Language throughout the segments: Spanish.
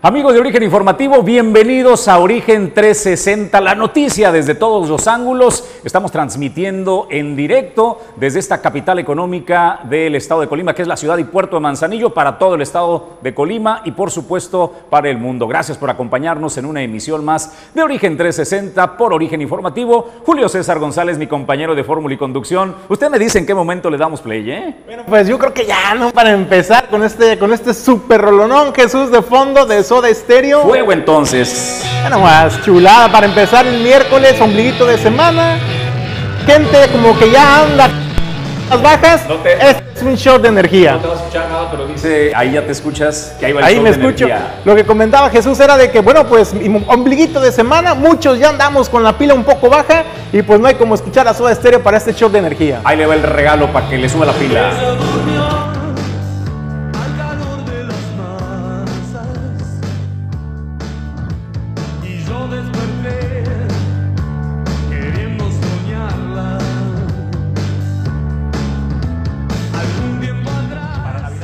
Amigos de Origen Informativo, bienvenidos a Origen 360, la noticia desde todos los ángulos. Estamos transmitiendo en directo desde esta capital económica del estado de Colima, que es la ciudad y puerto de Manzanillo, para todo el estado de Colima y por supuesto para el mundo. Gracias por acompañarnos en una emisión más de Origen 360 por Origen Informativo. Julio César González, mi compañero de fórmula y conducción. Usted me dice en qué momento le damos play, ¿eh? Bueno, pues yo creo que ya, ¿no? Para empezar con este, con este super rolonón, Jesús, de fondo de Soda Estéreo. Fuego entonces. Bueno, más chulada para empezar el miércoles, ombliguito de semana. Gente como que ya anda las bajas. No te- Este es un shot de energía. No te vas a escuchar nada, pero dice, ahí ya te escuchas, que ahí va el Ahí me de escucho. energía. Lo que comentaba Jesús era de que, bueno, pues ombliguito de semana, muchos ya andamos con la pila un poco baja y pues no hay como escuchar a Soda Estéreo para este shot de energía. Ahí le va el regalo para que le suba la pila.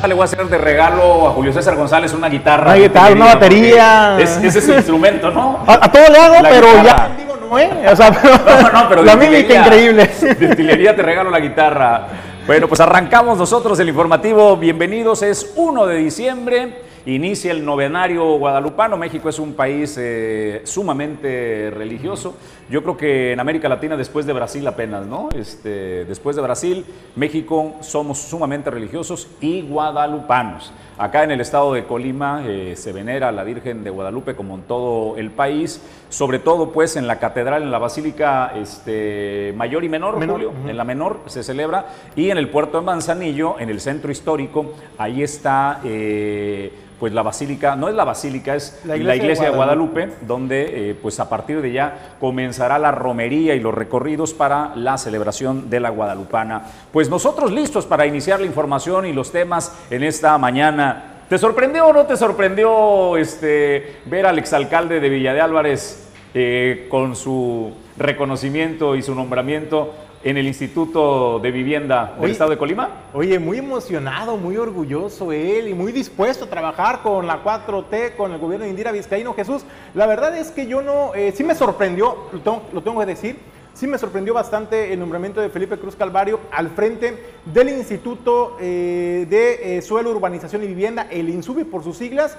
Le voy a hacer de regalo a Julio César González una guitarra. Una guitarra, una batería. Es, ese es su instrumento, ¿no? A, a todo le hago, La pero guitarra. ya digo no, ¿eh? O sea, pero, No, no, pero la mímica increíble. De utilería te regalo la guitarra. Bueno, pues arrancamos nosotros el informativo. Bienvenidos, es 1 de diciembre. Inicia el novenario guadalupano. México es un país eh, sumamente religioso. Yo creo que en América Latina, después de Brasil apenas, ¿no? Este, después de Brasil, México somos sumamente religiosos y guadalupanos. Acá en el estado de Colima eh, se venera a la Virgen de Guadalupe como en todo el país, sobre todo pues en la catedral, en la basílica este, mayor y menor, Menor, Julio, en la menor se celebra, y en el puerto de Manzanillo, en el centro histórico, ahí está eh, pues la basílica, no es la basílica, es La la iglesia de de Guadalupe, donde eh, pues a partir de ya comenzará la romería y los recorridos para la celebración de la Guadalupana. Pues nosotros listos para iniciar la información y los temas en esta mañana. ¿Te sorprendió o no te sorprendió este, ver al exalcalde de Villa de Álvarez eh, con su reconocimiento y su nombramiento en el Instituto de Vivienda del Oye, Estado de Colima? Oye, muy emocionado, muy orgulloso él y muy dispuesto a trabajar con la 4T, con el gobierno de Indira Vizcaíno. Jesús, la verdad es que yo no, eh, sí me sorprendió, lo tengo, lo tengo que decir, sí me sorprendió bastante el nombramiento de Felipe Cruz Calvario al frente del Instituto eh, de eh, Suelo, Urbanización y Vivienda, el INSUBI por sus siglas.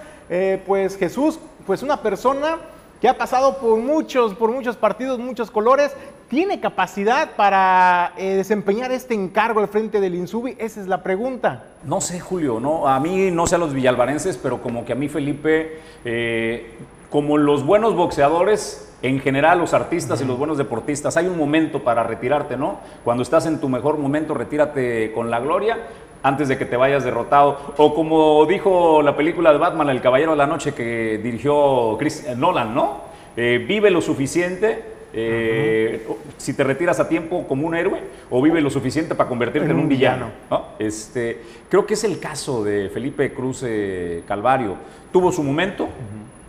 Pues Jesús, pues una persona que ha pasado por muchos, por muchos partidos, muchos colores, tiene capacidad para eh, desempeñar este encargo al frente del INSUBI? Esa es la pregunta. No sé, Julio, no, a mí no sé a los villalvarenses, pero como que a mí Felipe, eh, como los buenos boxeadores, en general los artistas y los buenos deportistas, hay un momento para retirarte, ¿no? Cuando estás en tu mejor momento, retírate con la gloria antes de que te vayas derrotado. O como dijo la película de Batman, El Caballero de la Noche, que dirigió Chris Nolan, ¿no? Eh, vive lo suficiente eh, si te retiras a tiempo como un héroe o vive lo suficiente para convertirte en, En un villano. villano. ¿no? Este, creo que es el caso de Felipe Cruz eh, Calvario. Tuvo su momento,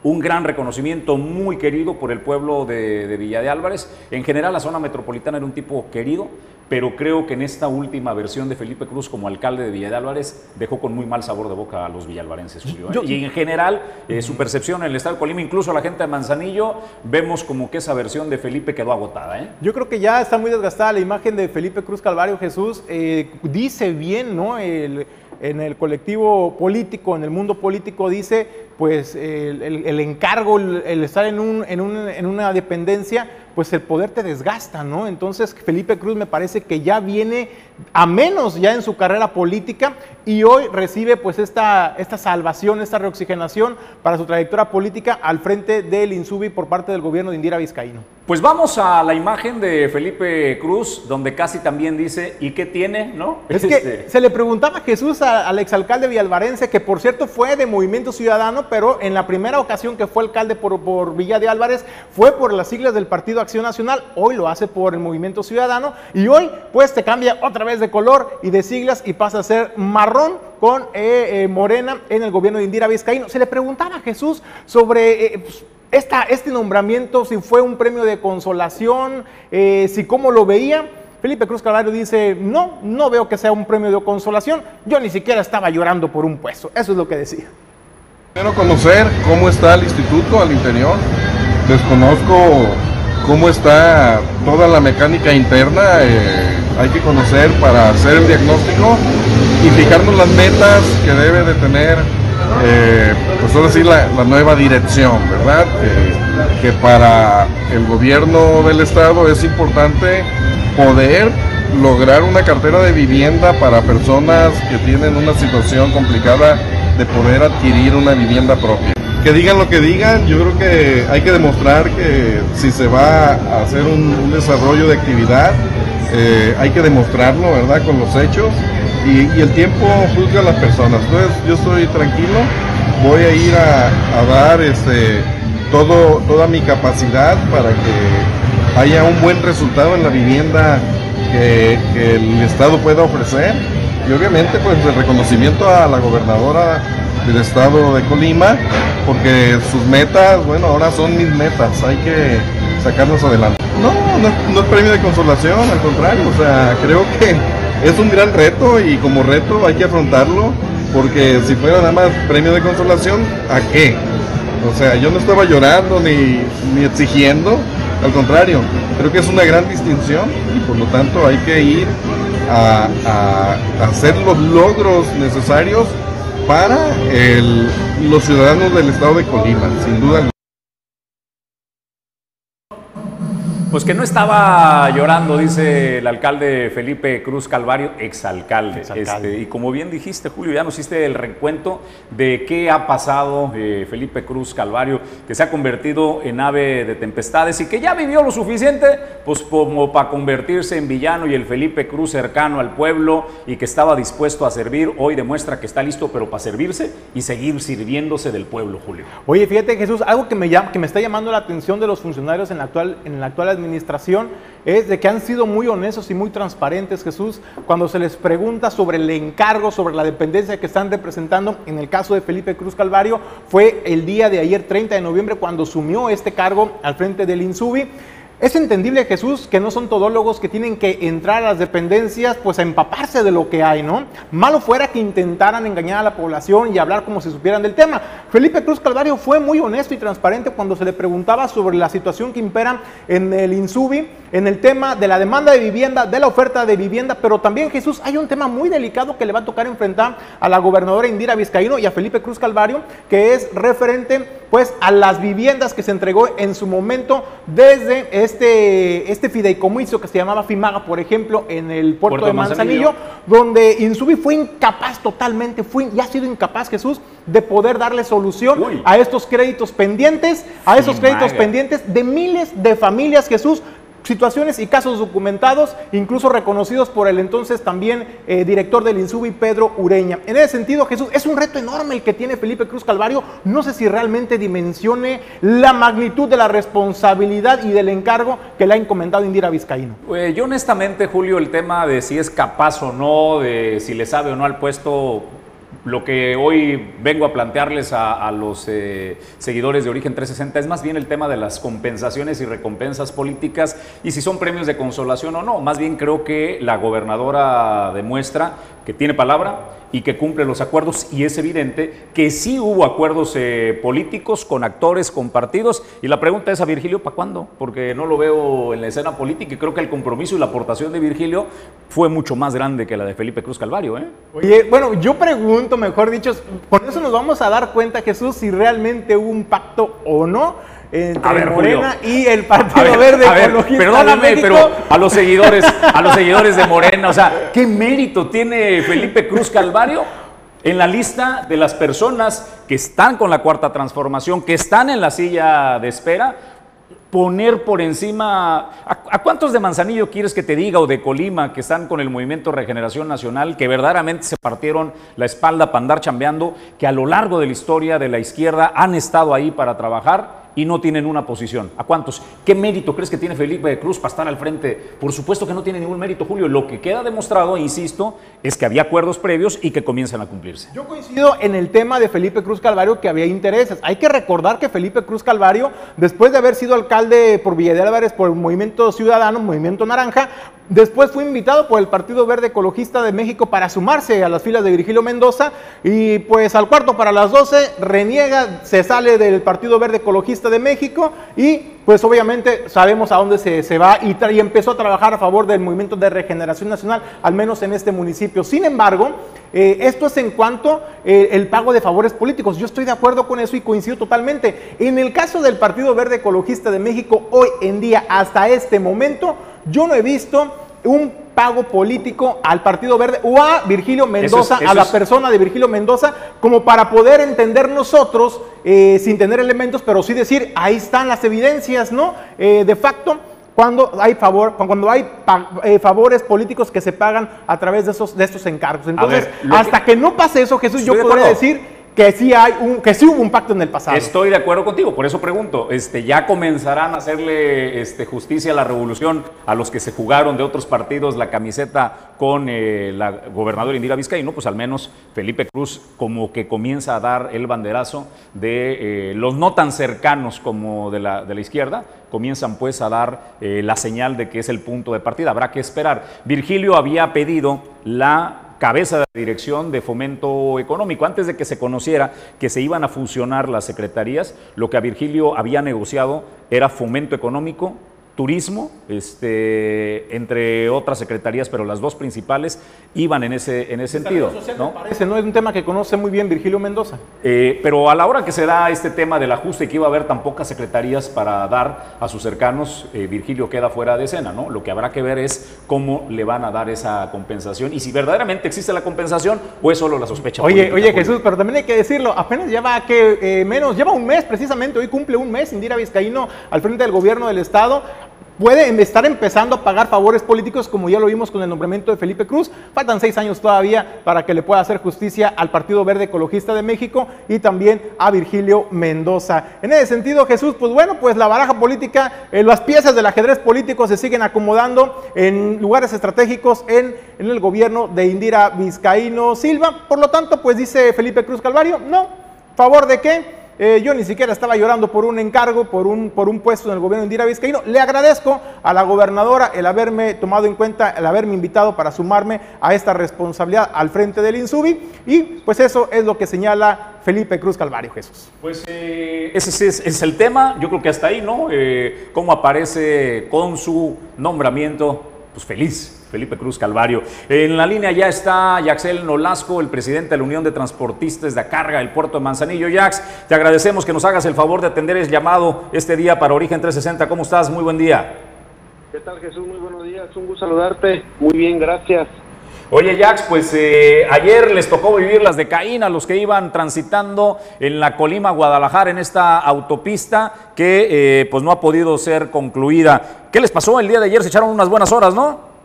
un gran reconocimiento, muy querido por el pueblo de, de Villa de Álvarez. En general, la zona metropolitana era un tipo querido, pero creo que en esta última versión de Felipe Cruz como alcalde de Villa de Álvarez dejó con muy mal sabor de boca a los villalvarenses, Julio. ¿eh? Yo- y en general, eh, su percepción en el estado de Colima, incluso la gente de Manzanillo, vemos como que esa versión de Felipe quedó agotada. ¿eh? Yo creo que ya está muy desgastada la imagen de Felipe Cruz Calvario Jesús. eh, dice bien, ¿no? El- en el colectivo político, en el mundo político, dice, pues el, el- el encargo, el, el estar en, un- en un- en una dependencia, pues el poder te desgasta, ¿no? Entonces Felipe Cruz me parece que ya viene a menos ya en su carrera política y hoy recibe pues esta, esta salvación, esta reoxigenación para su trayectoria política al frente del INSUBI por parte del gobierno de Indira Vizcaíno. Pues vamos a la imagen de Felipe Cruz, donde casi también dice, ¿y qué tiene? ¿No? Es Este, que se le preguntaba a Jesús a- al exalcalde villalvarense, que por cierto fue de Movimiento Ciudadano, Pero en la primera ocasión que fue alcalde por, Villa de Álvarez fue por las siglas del Partido Acción Nacional, hoy lo hace por el Movimiento Ciudadano y hoy pues te cambia otra vez de color y de siglas y pasa a ser marrón con eh, eh, Morena en el gobierno de Indira Vizcaíno. Se le preguntaba a Jesús sobre... eh, pues, este nombramiento, si fue un premio de consolación, si cómo lo veía. Felipe Cruz Calvario dice, no, no veo que sea un premio de consolación, yo ni siquiera estaba llorando por un puesto, eso es lo que decía. Quiero conocer cómo está el instituto al interior. Desconozco cómo está toda la mecánica interna. eh, hay que conocer para hacer el diagnóstico y fijarnos las metas que debe de tener, eh, pues ahora sí, la, nueva dirección, ¿verdad? Que para el gobierno del estado es importante poder lograr una cartera de vivienda para personas que tienen una situación complicada de poder adquirir una vivienda propia. Que digan lo que digan, yo creo que hay que demostrar que si se va a hacer un, desarrollo de actividad, eh, hay que demostrarlo, ¿verdad? Con los hechos y, el tiempo juzga a las personas. Entonces yo estoy tranquilo, voy a ir a, dar este, todo, toda mi capacidad para que haya un buen resultado en la vivienda que el Estado pueda ofrecer y obviamente pues el reconocimiento a la gobernadora del estado de Colima porque sus metas, bueno, ahora son mis metas, hay que sacarlas adelante. No, no, no es premio de consolación, al contrario, o sea, creo que es un gran reto y como reto hay que afrontarlo porque si fuera nada más premio de consolación, ¿a qué? O sea, yo no estaba llorando ni, ni exigiendo, al contrario, creo que es una gran distinción y por lo tanto hay que ir a, a- hacer los logros necesarios para el- los ciudadanos del estado de Colima, sin duda Pues que no estaba llorando, dice el alcalde Felipe Cruz Calvario, exalcalde. Exalcalde. Este, y como bien dijiste, Julio, ya nos hiciste el recuento de qué ha pasado eh, Felipe Cruz Calvario, que se ha convertido en ave de tempestades y que ya vivió lo suficiente, pues como para convertirse en villano y el Felipe Cruz cercano al pueblo y que estaba dispuesto a servir, hoy demuestra que está listo, pero para servirse y seguir sirviéndose del pueblo, Julio. Oye, fíjate Jesús, algo que me, llama, que me está llamando la atención de los funcionarios en la, actual, en la actual administración es de que han sido muy honestos y muy transparentes, Jesús, cuando se les pregunta sobre el encargo, sobre la dependencia que están representando. En el caso de Felipe Cruz Calvario, fue el día de ayer, 30 de noviembre, cuando asumió este cargo al frente del INSUBI. Es entendible, Jesús, que no son todólogos que tienen que entrar a las dependencias pues a empaparse de lo que hay, ¿no? Malo fuera que intentaran engañar a la población y hablar como si supieran del tema. Felipe Cruz Calvario fue muy honesto y transparente cuando se le preguntaba sobre la situación que impera en el INSUBI, en el tema de la demanda de vivienda, de la oferta de vivienda, pero también, Jesús, hay un tema muy delicado que le va a tocar enfrentar a la gobernadora Indira Vizcaíno y a Felipe Cruz Calvario, que es referente pues a las viviendas que se entregó en su momento desde este, este fideicomiso que se llamaba FIMAGA, por ejemplo, en el puerto, Puerto de Manzanillo, Manzanillo. donde Insubi fue incapaz totalmente, fue y ha sido incapaz, Jesús, de poder darle solución Uy. a estos créditos pendientes, a esos FIMAGA. créditos pendientes de miles de familias, Jesús. Situaciones y casos documentados, incluso reconocidos por el entonces también eh, director del INSUBI, Pedro Ureña. En ese sentido, Jesús, es un reto enorme el que tiene Felipe Cruz Calvario. No sé si realmente dimensione la magnitud de la responsabilidad y del encargo que le ha encomendado Indira Vizcaíno. Eh, yo honestamente, Julio, el tema de si es capaz o no, de si le sabe o no al puesto, lo que hoy vengo a plantearles a, los eh, seguidores de Origen 360 es más bien el tema de las compensaciones y recompensas políticas y si son premios de consolación o no. Más bien creo que la gobernadora demuestra que tiene palabra y que cumple los acuerdos y es evidente que sí hubo acuerdos eh, políticos con actores, con partidos y la pregunta es a Virgilio, ¿para cuándo? Porque no lo veo en la escena política y creo que el compromiso y la aportación de Virgilio fue mucho más grande que la de Felipe Cruz Calvario. ¿eh? Bueno, yo pregunto, mejor dicho, con eso nos vamos a dar cuenta, Jesús, si realmente hubo un pacto o no entre A ver, Julio. Morena y el Partido A ver, Verde a ver, de perdóname, pero a los seguidores, a los seguidores de Morena, o sea, ¿qué mérito tiene Felipe Cruz Calvario en la lista de las personas que están con la cuarta transformación, que están en la silla de espera? poner por encima. ¿a, a cuántos de Manzanillo quieres que te diga o de Colima que están con el movimiento Regeneración Nacional, que verdaderamente se partieron la espalda para andar chambeando, que a lo largo de la historia de la izquierda han estado ahí para trabajar? Y no tienen una posición. ¿A cuántos? ¿Qué mérito crees que tiene Felipe Cruz para estar al frente? Por supuesto que no tiene ningún mérito, Julio. Lo que queda demostrado, insisto, es que había acuerdos previos y que comienzan a cumplirse. Yo coincido en el tema de Felipe Cruz Calvario que había intereses. Hay que recordar que Felipe Cruz Calvario, después de haber sido alcalde por Villa Álvarez por el Movimiento Ciudadano, Movimiento Naranja, Después fue invitado por el Partido Verde Ecologista de México para sumarse a las filas de Virgilio Mendoza y pues al cuarto para las 12 reniega, se sale del Partido Verde Ecologista de México y pues obviamente sabemos a dónde se, se va y, empezó a trabajar a favor del movimiento de regeneración nacional, al menos en este municipio. Sin embargo, eh, esto es en cuanto eh, el pago de favores políticos. Yo estoy de acuerdo con eso y coincido totalmente. En el caso del Partido Verde Ecologista de México, hoy en día, hasta este momento, yo no he visto un pago político al Partido Verde o a Virgilio Mendoza, eso es, eso a la es. persona de Virgilio Mendoza, como para poder entender nosotros, eh, sin tener elementos, pero sí decir, ahí están las evidencias, ¿no? Eh, de facto, cuando hay favor, cuando hay eh, favores políticos que se pagan a través de esos de estos encargos. Entonces, ver, hasta que... que... no pase eso, Jesús, yo podría decir que sí hay un, que sí hubo un pacto en el pasado. Estoy de acuerdo contigo, por eso pregunto, este, ya comenzarán a hacerle este, justicia a la revolución a los que se jugaron de otros partidos la camiseta con eh, la gobernadora Indira Vizcaíno, pues al menos Felipe Cruz como que comienza a dar el banderazo de eh, los no tan cercanos como de la, de la izquierda, comienzan pues a dar eh, la señal de que es el punto de partida. Habrá que esperar. Virgilio había pedido la cabeza de Dirección de Fomento Económico. Antes de que se conociera que se iban a fusionar las secretarías, lo que a Virgilio había negociado era fomento económico, turismo, este, entre otras secretarías, pero las dos principales iban en ese, en ese sentido. ¿no? Parece, ¿no? Es un tema que conoce muy bien Virgilio Mendoza. Eh, pero a la hora que se da este tema del ajuste y que iba a haber tan pocas secretarías para dar a sus cercanos, eh, Virgilio queda fuera de escena, ¿no? Lo que habrá que ver es cómo le van a dar esa compensación y si verdaderamente existe la compensación o es solo la sospecha. Oye, oye Jesús, pero también hay que decirlo, apenas lleva que eh, menos, lleva un mes precisamente, hoy cumple un mes Indira Vizcaíno al frente del gobierno del estado puede estar empezando a pagar favores políticos como ya lo vimos con el nombramiento de Felipe Cruz. Faltan seis años todavía para que le pueda hacer justicia al Partido Verde Ecologista de México y también a Virgilio Mendoza. En ese sentido, Jesús, pues bueno, pues la baraja política, eh, las piezas del ajedrez político se siguen acomodando en lugares estratégicos en, en el gobierno de Indira Vizcaíno Silva. Por lo tanto, pues dice Felipe Cruz Calvario, no, ¿favor de qué? Eh, yo ni siquiera estaba llorando por un encargo, por un, por un puesto en el gobierno de Indira Vizcaíno. Le agradezco a la gobernadora el haberme tomado en cuenta, el haberme invitado para sumarme a esta responsabilidad al frente del INSUBI. Y pues eso es lo que señala Felipe Cruz Calvario, Jesús. Pues eh, ese es, el tema, yo creo que hasta ahí, ¿no? Eh, cómo aparece con su nombramiento, pues feliz, Felipe Cruz Calvario. En la línea ya está Yaxel Nolasco, el presidente de la Unión de Transportistas de Carga del puerto de Manzanillo. Yax, te agradecemos que nos hagas el favor de atender el llamado este día para Origen 360. ¿Cómo estás? Muy buen día. ¿Qué tal Jesús? Muy buenos días, un gusto saludarte. Muy bien, gracias. Oye, Jax, pues eh, ayer les tocó vivir las de Caín a los que iban transitando en la Colima, Guadalajara, en esta autopista que eh, pues no ha podido ser concluida. ¿Qué les pasó el día de ayer? Se echaron unas buenas horas, ¿no?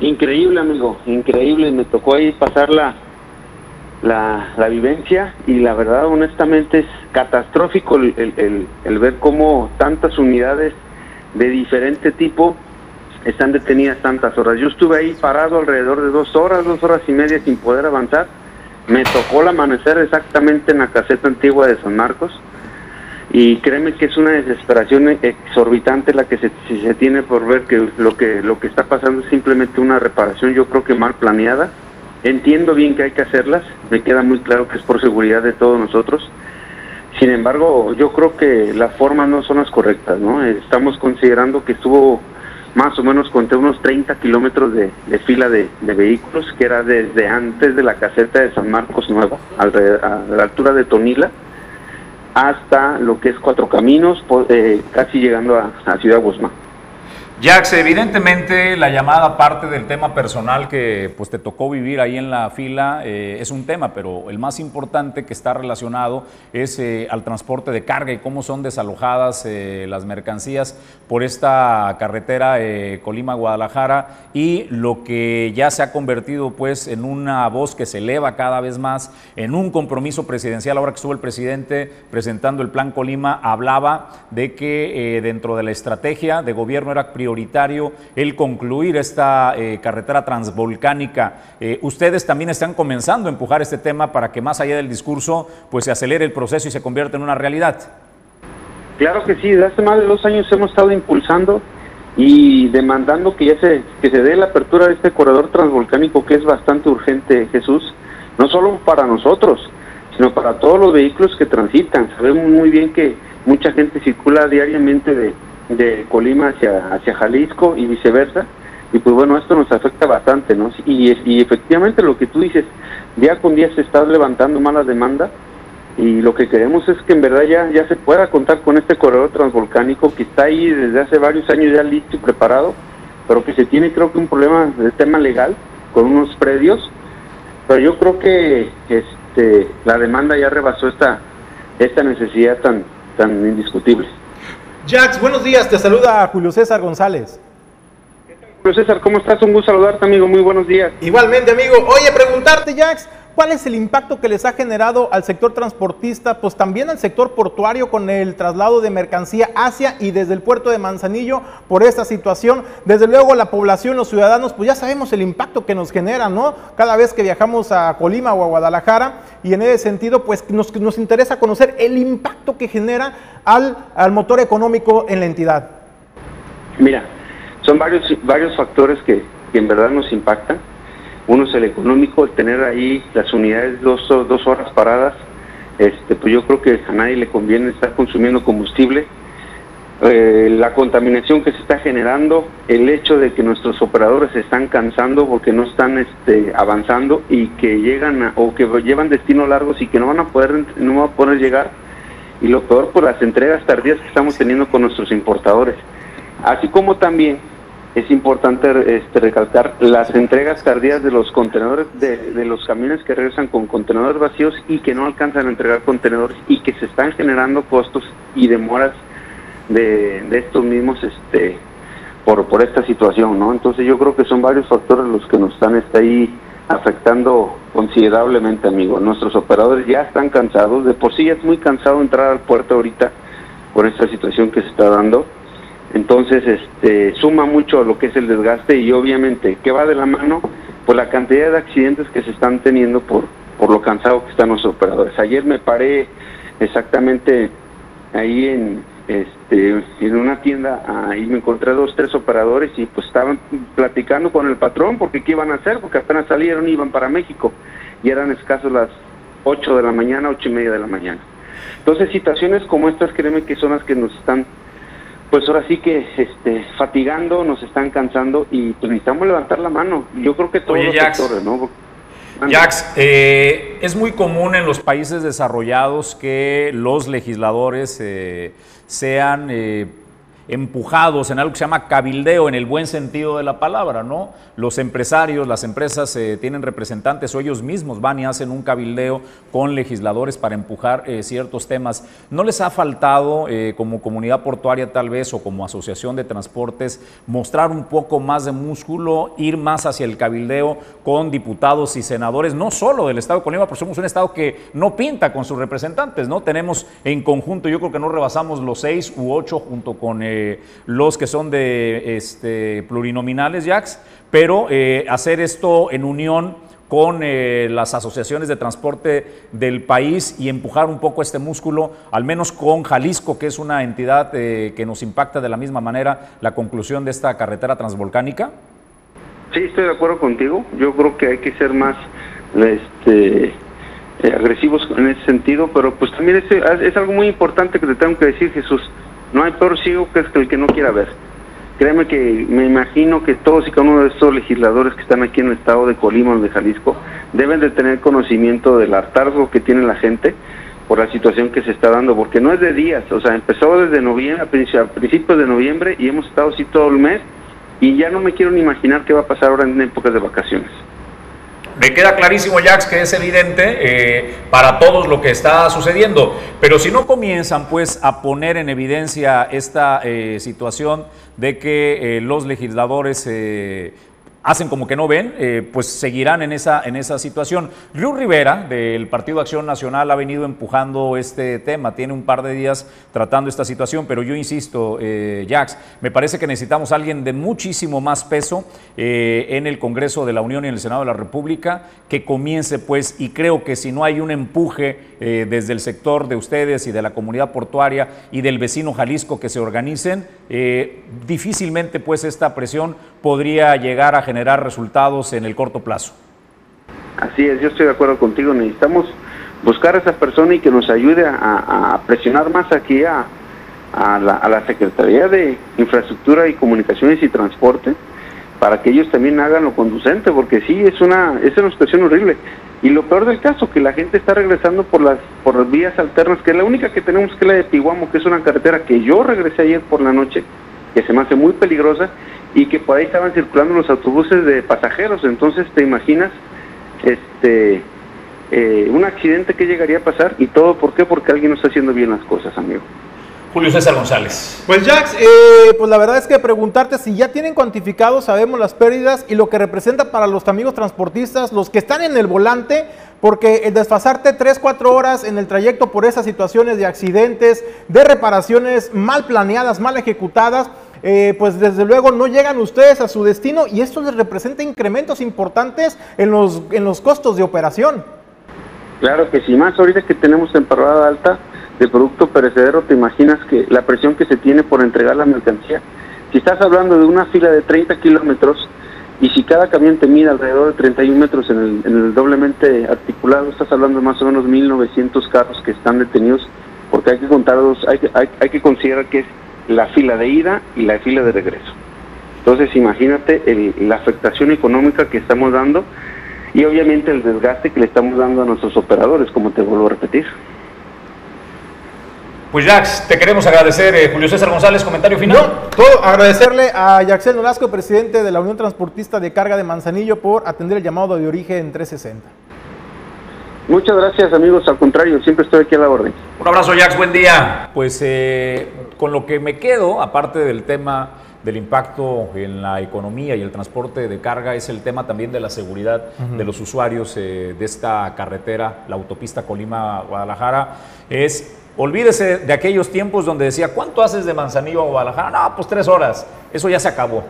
Increíble, amigo, increíble. Me tocó ahí pasar la, la, vivencia y la verdad, honestamente, es catastrófico el, el, ver cómo tantas unidades de diferente tipo están detenidas tantas horas. Yo estuve ahí parado alrededor de dos horas, dos horas y media sin poder avanzar. Me tocó el amanecer exactamente en la caseta antigua de San Marcos y créeme que es una desesperación exorbitante la que se, se, tiene por ver que lo que lo que está pasando es simplemente una reparación yo creo que mal planeada. Entiendo bien que hay que hacerlas me queda muy claro que es por seguridad de todos nosotros. Sin embargo yo creo que las formas no son las correctas no estamos considerando que estuvo más o menos conté unos 30 kilómetros de, de, fila de, de, vehículos que era desde antes de la caseta de San Marcos Nueva a la altura de Tonila hasta lo que es Cuatro Caminos, eh, casi llegando a, a, Ciudad Guzmán. Jax, evidentemente la llamada parte del tema personal que pues te tocó vivir ahí en la fila eh, es un tema, pero el más importante que está relacionado es eh, al transporte de carga y cómo son desalojadas eh, las mercancías por esta carretera Colima-Guadalajara y lo que ya se ha convertido pues en una voz que se eleva cada vez más, en un compromiso presidencial. Ahora que estuvo el presidente presentando el plan Colima, hablaba de que dentro de la estrategia de gobierno era prioritario prioritario el concluir esta eh, carretera transvolcánica. Eh, ustedes también están comenzando a empujar este tema para que más allá del discurso, pues se acelere el proceso y se convierta en una realidad. Claro que sí, desde hace más de dos años hemos estado impulsando y demandando que ya se, que se dé la apertura de este corredor transvolcánico que es bastante urgente, Jesús, no solo para nosotros, sino para todos los vehículos que transitan. Sabemos muy bien que mucha gente circula diariamente de, de Colima hacia, hacia Jalisco y viceversa. Y pues bueno, esto nos afecta bastante, ¿no? Y, y efectivamente lo que tú dices, día con día se está levantando más la demanda y lo que queremos es que en verdad ya, ya se pueda contar con este corredor transvolcánico que está ahí desde hace varios años ya listo y preparado, pero que se tiene creo que un problema de tema legal con unos predios, pero yo creo que este, la demanda ya rebasó esta, esta necesidad tan, tan indiscutible. Jax, buenos días, te saluda Julio César González. Julio César, ¿cómo estás? Un gusto saludarte, amigo. Muy buenos días. Igualmente, amigo. Oye, preguntarte, Jax, ¿cuál es el impacto que les ha generado al sector transportista, pues también al sector portuario con el traslado de mercancía hacia y desde el puerto de Manzanillo por esta situación? Desde luego, la población, los ciudadanos, pues ya sabemos el impacto que nos genera, ¿no? Cada vez que viajamos a Colima o a Guadalajara, y en ese sentido, pues nos, nos interesa conocer el impacto que genera al, al motor económico en la entidad. Mira, son varios, varios factores que, que, en verdad nos impactan. Uno es el económico, el tener ahí las unidades dos, dos horas paradas. Este, pues yo creo que a nadie le conviene estar consumiendo combustible. Eh, la contaminación que se está generando, el hecho de que nuestros operadores se están cansando porque no están este, avanzando y que llegan a, o que llevan destinos largos y que no van a poder no van a poder llegar y lo peor por las entregas tardías que estamos teniendo con nuestros importadores. Así como también es importante este, recalcar las entregas tardías de los contenedores, de, de, los camiones que regresan con contenedores vacíos y que no alcanzan a entregar contenedores y que se están generando costos y demoras de, estos mismos este por, por esta situación, ¿no? Entonces yo creo que son varios factores los que nos están está ahí afectando considerablemente, amigo. Nuestros operadores ya están cansados, de por sí ya es muy cansado entrar al puerto ahorita por esta situación que se está dando. Entonces, este, suma mucho lo que es el desgaste y obviamente, que va de la mano? Pues la cantidad de accidentes que se están teniendo por, por lo cansado que están nuestros operadores. Ayer me paré exactamente ahí en, este, en una tienda, ahí me encontré dos, tres operadores y pues estaban platicando con el patrón porque qué iban a hacer, porque apenas salieron y iban para México y eran escasos las 8 de la mañana, ocho y media de la mañana. Entonces situaciones como estas, créeme que son las que nos están, pues ahora sí que este, fatigando, nos están cansando y pues necesitamos levantar la mano. Yo creo que todos Oye, los Jax, sectores, ¿no? Jax, eh, es muy común en los países desarrollados que los legisladores eh, sean eh, empujados en algo que se llama cabildeo en el buen sentido de la palabra, ¿no? Los empresarios, las empresas eh, tienen representantes o ellos mismos van y hacen un cabildeo con legisladores para empujar eh, ciertos temas. ¿No les ha faltado eh, como comunidad portuaria tal vez o como asociación de transportes mostrar un poco más de músculo, ir más hacia el cabildeo con diputados y senadores, no solo del Estado de Colima, porque somos un Estado que no pinta con sus representantes, ¿no? Tenemos en conjunto, yo creo que no rebasamos los seis u ocho junto con los que son de este, plurinominales, Jax, pero eh, hacer esto en unión con eh, las asociaciones de transporte del país y empujar un poco este músculo, al menos con Jalisco, que es una entidad eh, que nos impacta de la misma manera la conclusión de esta carretera transvolcánica? Sí, estoy de acuerdo contigo. Yo creo que hay que ser más este, agresivos en ese sentido, pero pues también es algo muy importante que te tengo que decir, Jesús. No hay peor ciego que el que no quiera ver. Créeme que me imagino que todos y cada uno de estos legisladores que están aquí en el estado de Colima o de Jalisco deben de tener conocimiento del hartazgo que tiene la gente por la situación que se está dando, porque no es de días, o sea, empezó desde noviembre, a princi- a principios de noviembre y hemos estado así todo el mes y ya no me quiero ni imaginar qué va a pasar ahora en épocas de vacaciones. Me queda clarísimo, Jax, que es evidente eh, para todos lo que está sucediendo. Pero si no comienzan, pues, a poner en evidencia esta eh, situación de que eh, los legisladores hacen como que no ven, eh, pues seguirán en esa, en esa situación. Río Rivera, del Partido Acción Nacional, ha venido empujando este tema. Tiene un par de días tratando esta situación, pero yo insisto, eh, Jax, me parece que necesitamos a alguien de muchísimo más peso eh, en el Congreso de la Unión y en el Senado de la República que comience, pues, y creo que si no hay un empuje desde el sector de ustedes y de la comunidad portuaria y del vecino Jalisco que se organicen, difícilmente, pues, esta presión podría llegar a generar resultados en el corto plazo. Así es, yo estoy de acuerdo contigo, necesitamos buscar a esa persona y que nos ayude a, a- presionar más aquí a, a la, a la Secretaría de Infraestructura y Comunicaciones y Transporte para que ellos también hagan lo conducente, porque sí, es una, es una situación horrible. Y lo peor del caso, que la gente está regresando por las, por las vías alternas, que la única que tenemos que es la de Pihuamo, que es una carretera que yo regresé ayer por la noche, que se me hace muy peligrosa, y que por ahí estaban circulando los autobuses de pasajeros. Entonces, ¿te imaginas este eh, un accidente que llegaría a pasar? ¿Y todo por qué? Porque alguien no está haciendo bien las cosas, amigo. Julio César González. Pues Jax, eh, pues la verdad es que preguntarte si ya tienen cuantificado, sabemos las pérdidas y lo que representa para los amigos transportistas, los que están en el volante, porque el desfasarte 3, 4 horas en el trayecto por esas situaciones de accidentes, de reparaciones mal planeadas, mal ejecutadas, eh, pues desde luego no llegan ustedes a su destino y esto les representa incrementos importantes en los, en los costos de operación. Claro que sí, más ahorita que tenemos temporada alta de producto perecedero, te imaginas que la presión que se tiene por entregar la mercancía. Si estás hablando de una fila de 30 kilómetros y si cada camión te mide alrededor de 31 metros en el, en el doblemente articulado, estás hablando de más o menos 1.900 carros que están detenidos porque hay que contar dos, hay, hay, hay que considerar que es la fila de ida y la fila de regreso. Entonces imagínate el- la afectación económica que estamos dando y obviamente el desgaste que le estamos dando a nuestros operadores, como te vuelvo a repetir. Pues Jax, te queremos agradecer, eh, Julio César González, comentario final. No, todo agradecerle a Yaxel Nolasco, presidente de la Unión Transportista de Carga de Manzanillo, por atender el llamado de origen 360. Muchas gracias amigos, al contrario, siempre estoy aquí a la orden. Un abrazo, Jax, buen día. Pues eh, con lo que me quedo, aparte del tema del impacto en la economía y el transporte de carga, es el tema también de la seguridad de los usuarios eh, de esta carretera, la autopista Colima-Guadalajara. Es, olvídese de aquellos tiempos donde decía, ¿cuánto haces de Manzanillo a Guadalajara? No, pues tres horas. Eso ya se acabó.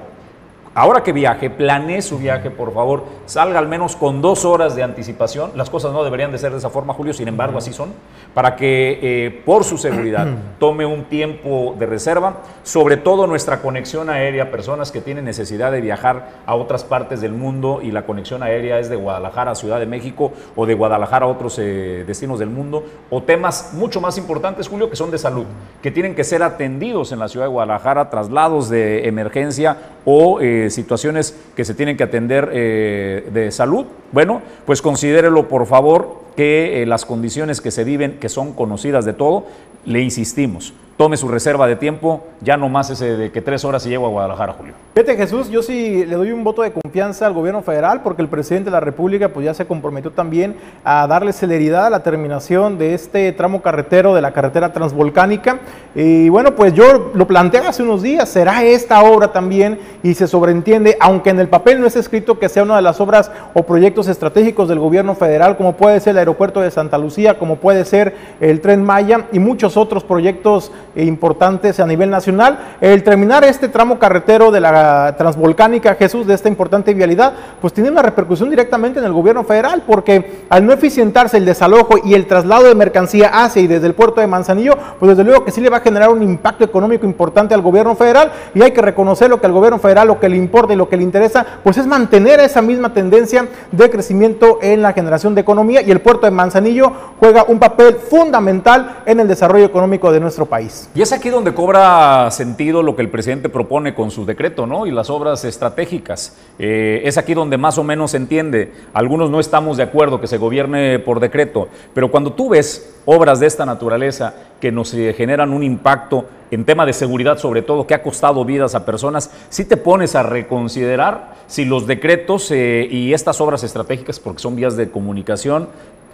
Ahora que viaje, planee su viaje, por favor, salga al menos con dos horas de anticipación. Las cosas no deberían de ser de esa forma, Julio, sin embargo, así son, para que eh, por su seguridad tome un tiempo de reserva, sobre todo nuestra conexión aérea, personas que tienen necesidad de viajar a otras partes del mundo y la conexión aérea es de Guadalajara a Ciudad de México o de Guadalajara a otros eh, destinos del mundo, o temas mucho más importantes, Julio, que son de salud, que tienen que ser atendidos en la ciudad de Guadalajara, traslados de emergencia o eh, situaciones que se tienen que atender eh, de salud, bueno, pues considérelo por favor que eh, las condiciones que se viven, que son conocidas de todo, le insistimos, tome su reserva de tiempo, ya no más ese de que tres horas y llego a Guadalajara, Julio. Fíjate Jesús, yo sí le doy un voto de confianza al gobierno federal porque el presidente de la República pues ya se comprometió también a darle celeridad a la terminación de este tramo carretero de la carretera transvolcánica. Y bueno, pues yo lo planteé hace unos días, será esta obra también y se sobreentiende, aunque en el papel no es escrito que sea una de las obras o proyectos estratégicos del gobierno federal, como puede ser el aeropuerto de Santa Lucía, como puede ser el tren Maya y muchos otros proyectos importantes a nivel nacional. El terminar este tramo carretero de la transvolcánica Jesús, de esta importante vialidad, pues tiene una repercusión directamente en el gobierno federal, porque al no eficientarse el desalojo y el traslado de mercancía hacia y desde el puerto de Manzanillo, pues desde luego que sí le va a generar un impacto económico importante al gobierno federal y hay que reconocer lo que al gobierno federal lo que le importa y lo que le interesa, pues es mantener esa misma tendencia de crecimiento en la generación de economía y el puerto de Manzanillo juega un papel fundamental en el desarrollo económico de nuestro país. Y es aquí donde cobra sentido lo que el presidente propone con su decreto, ¿no? Y las obras estratégicas. Eh, es aquí donde más o menos se entiende. Algunos no estamos de acuerdo que se gobierne por decreto, pero cuando tú ves obras de esta naturaleza que nos eh, generan un impacto en tema de seguridad, sobre todo, que ha costado vidas a personas, si te pones a reconsiderar si los decretos eh, y estas obras estratégicas, porque son vías de comunicación,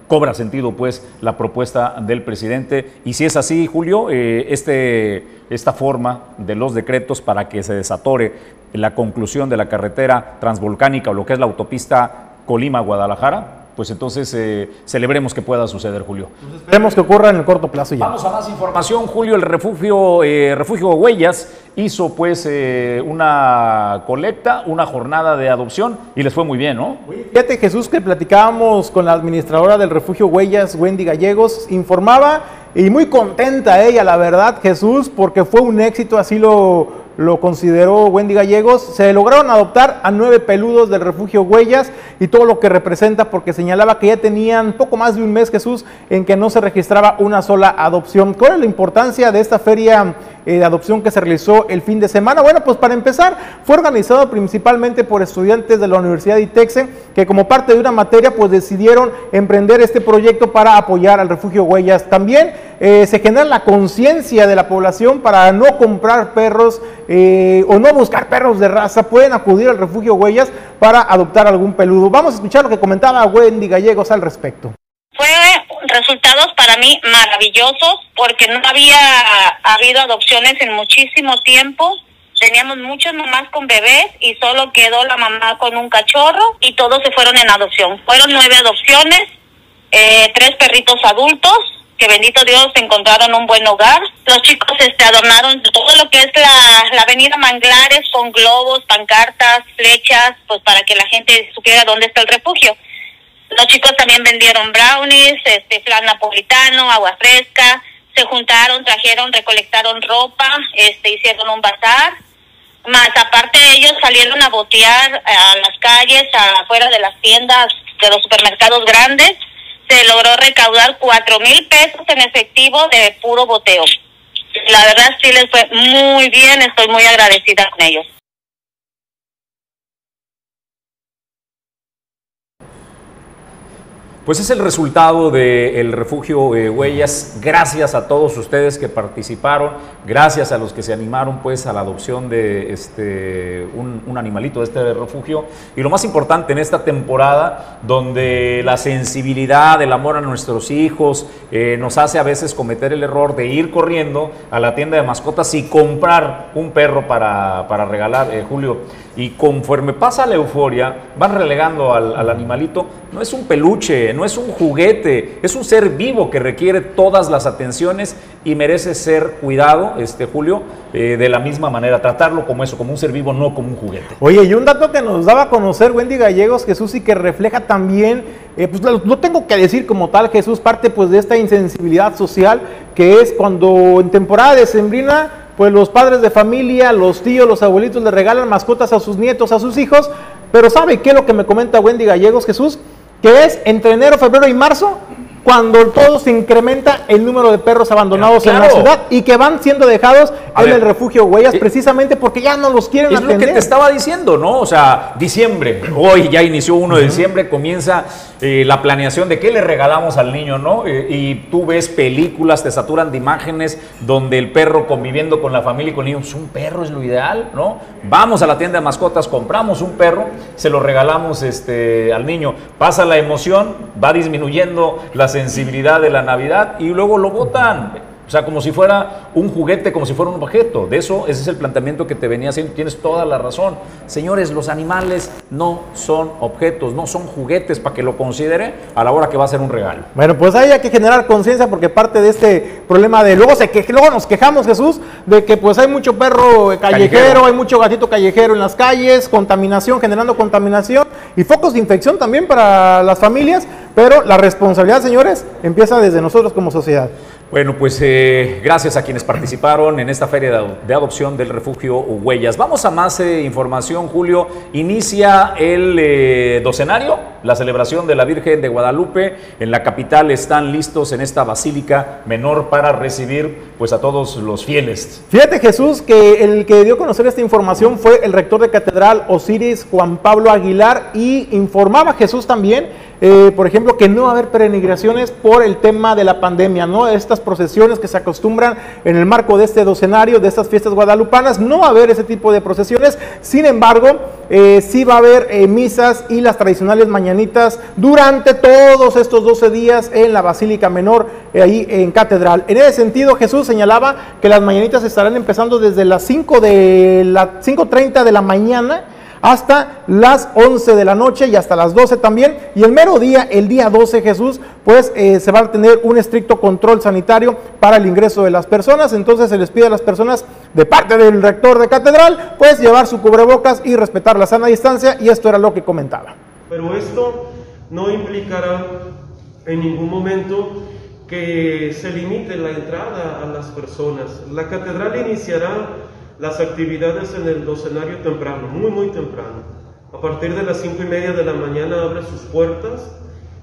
cobra sentido pues la propuesta del presidente. Y si es así Julio eh, este, esta forma de los decretos para que se desatore la conclusión de la carretera transvolcánica o lo que es la autopista Colima Guadalajara pues entonces eh, celebremos que pueda suceder, Julio. Esperemos que ocurra en el corto plazo ya. Vamos a más información, Julio. El refugio, eh, refugio Huellas hizo pues eh, una colecta, una jornada de adopción y les fue muy bien, ¿no? Fíjate, Jesús, que platicábamos con la administradora del refugio Huellas, Wendy Gallegos, informaba y muy contenta ella, la verdad, Jesús, porque fue un éxito, así lo lo consideró Wendy Gallegos. Se lograron adoptar a nueve peludos del refugio Huellas y todo lo que representa porque señalaba que ya tenían poco más de un mes Jesús en que no se registraba una sola adopción. ¿Cuál es la importancia de esta feria eh, de adopción que se realizó el fin de semana? Bueno, pues para empezar, fue organizado principalmente por estudiantes de la Universidad de Itexe que como parte de una materia pues decidieron emprender este proyecto para apoyar al refugio Huellas. También eh, se genera la conciencia de la población para no comprar perros eh, o no buscar perros de raza, pueden acudir al refugio Huellas para adoptar algún peludo. Vamos a escuchar lo que comentaba Wendy Gallegos al respecto. Fue para mí maravillosos porque no había habido adopciones en muchísimo tiempo. Teníamos muchas mamás con bebés y solo quedó la mamá con un cachorro y todos se fueron en adopción. Fueron nueve adopciones, eh, tres perritos adultos que bendito Dios encontraron un buen hogar. Los chicos este adornaron todo lo que es la, la avenida Manglares con globos, pancartas, flechas, pues para que la gente supiera dónde está el refugio. Los chicos también vendieron brownies, este flan napolitano, agua fresca, se juntaron, trajeron, recolectaron ropa, este hicieron un bazar. Más aparte ellos salieron a botear a las calles, afuera de las tiendas de los supermercados grandes se logró recaudar cuatro mil pesos en efectivo de puro boteo. La verdad sí les fue muy bien, estoy muy agradecida con ellos. Pues es el resultado del refugio eh, Huellas. Gracias a todos ustedes que participaron, gracias a los que se animaron pues a la adopción de este un, animalito de este refugio. Y lo más importante en esta temporada, donde la sensibilidad, el amor a nuestros hijos, eh, nos hace a veces cometer el error de ir corriendo a la tienda de mascotas y comprar un perro para, para regalar, eh, Julio. Y conforme pasa la euforia, van relegando al, al animalito. No es un peluche, no es un juguete, es un ser vivo que requiere todas las atenciones y merece ser cuidado, este Julio, eh, de la misma manera, tratarlo como eso, como un ser vivo, no como un juguete. Oye, y un dato que nos daba a conocer Wendy Gallegos, Jesús, y que refleja también, eh, pues lo, tengo que decir como tal, Jesús, parte pues de esta insensibilidad social, que es cuando en temporada de sembrina, pues los padres de familia, los tíos, los abuelitos le regalan mascotas a sus nietos, a sus hijos, pero ¿sabe qué es lo que me comenta Wendy Gallegos, Jesús? Que es entre enero, febrero y marzo, cuando todo se incrementa el número de perros abandonados en la ciudad y que van siendo dejados en el refugio Huellas precisamente porque ya no los quieren es lo que te estaba diciendo, ¿no? O sea, diciembre, hoy ya inició 1 de diciembre, comienza eh, la planeación de qué le regalamos al niño, ¿no? Eh, y tú ves películas, te saturan de imágenes donde el perro conviviendo con la familia y con niños, un perro es lo ideal, ¿no? Vamos a la tienda de mascotas, compramos un perro, se lo regalamos este, al niño, pasa la emoción, va disminuyendo las sensibilidad de la Navidad y luego lo votan. O sea, como si fuera un juguete, como si fuera un objeto. De eso, ese es el planteamiento que te venía haciendo. Tienes toda la razón. Señores, los animales no son objetos, no son juguetes para que lo considere a la hora que va a ser un regalo. Bueno, pues ahí hay que generar conciencia porque parte de este problema de luego se que luego nos quejamos, Jesús, de que pues hay mucho perro callejero, callejero, hay mucho gatito callejero en las calles, contaminación, generando contaminación y focos de infección también para las familias, pero la responsabilidad, señores, empieza desde nosotros como sociedad. Bueno, pues eh, gracias a quienes participaron en esta feria de, adopción del refugio Huellas. Vamos a más eh, información, Julio. Inicia el eh, docenario, la celebración de la Virgen de Guadalupe. En la capital están listos en esta basílica menor para recibir pues a todos los fieles. Fíjate Jesús que el que dio a conocer esta información fue el rector de catedral Osiris Juan Pablo Aguilar y informaba Jesús también eh, por ejemplo, que no va a haber peregrinaciones por el tema de la pandemia, ¿no? Estas procesiones que se acostumbran en el marco de este docenario, de estas fiestas guadalupanas, no va a haber ese tipo de procesiones. Sin embargo, eh, sí va a haber eh, misas y las tradicionales mañanitas durante todos estos 12 días en la Basílica Menor, ahí en Catedral. En ese sentido, Jesús señalaba que las mañanitas estarán empezando desde las 5 de la 5.30 de la mañana hasta las 11 de la noche y hasta las 12 también. Y el mero día, el día 12 Jesús, pues eh, se va a tener un estricto control sanitario para el ingreso de las personas. Entonces se les pide a las personas de parte del rector de catedral, pues llevar su cubrebocas y respetar la sana distancia. Y esto era lo que comentaba. Pero esto no implicará en ningún momento que se limite la entrada a las personas. La catedral iniciará las actividades en el docenario temprano, muy, muy temprano. A partir de las cinco y media de la mañana abre sus puertas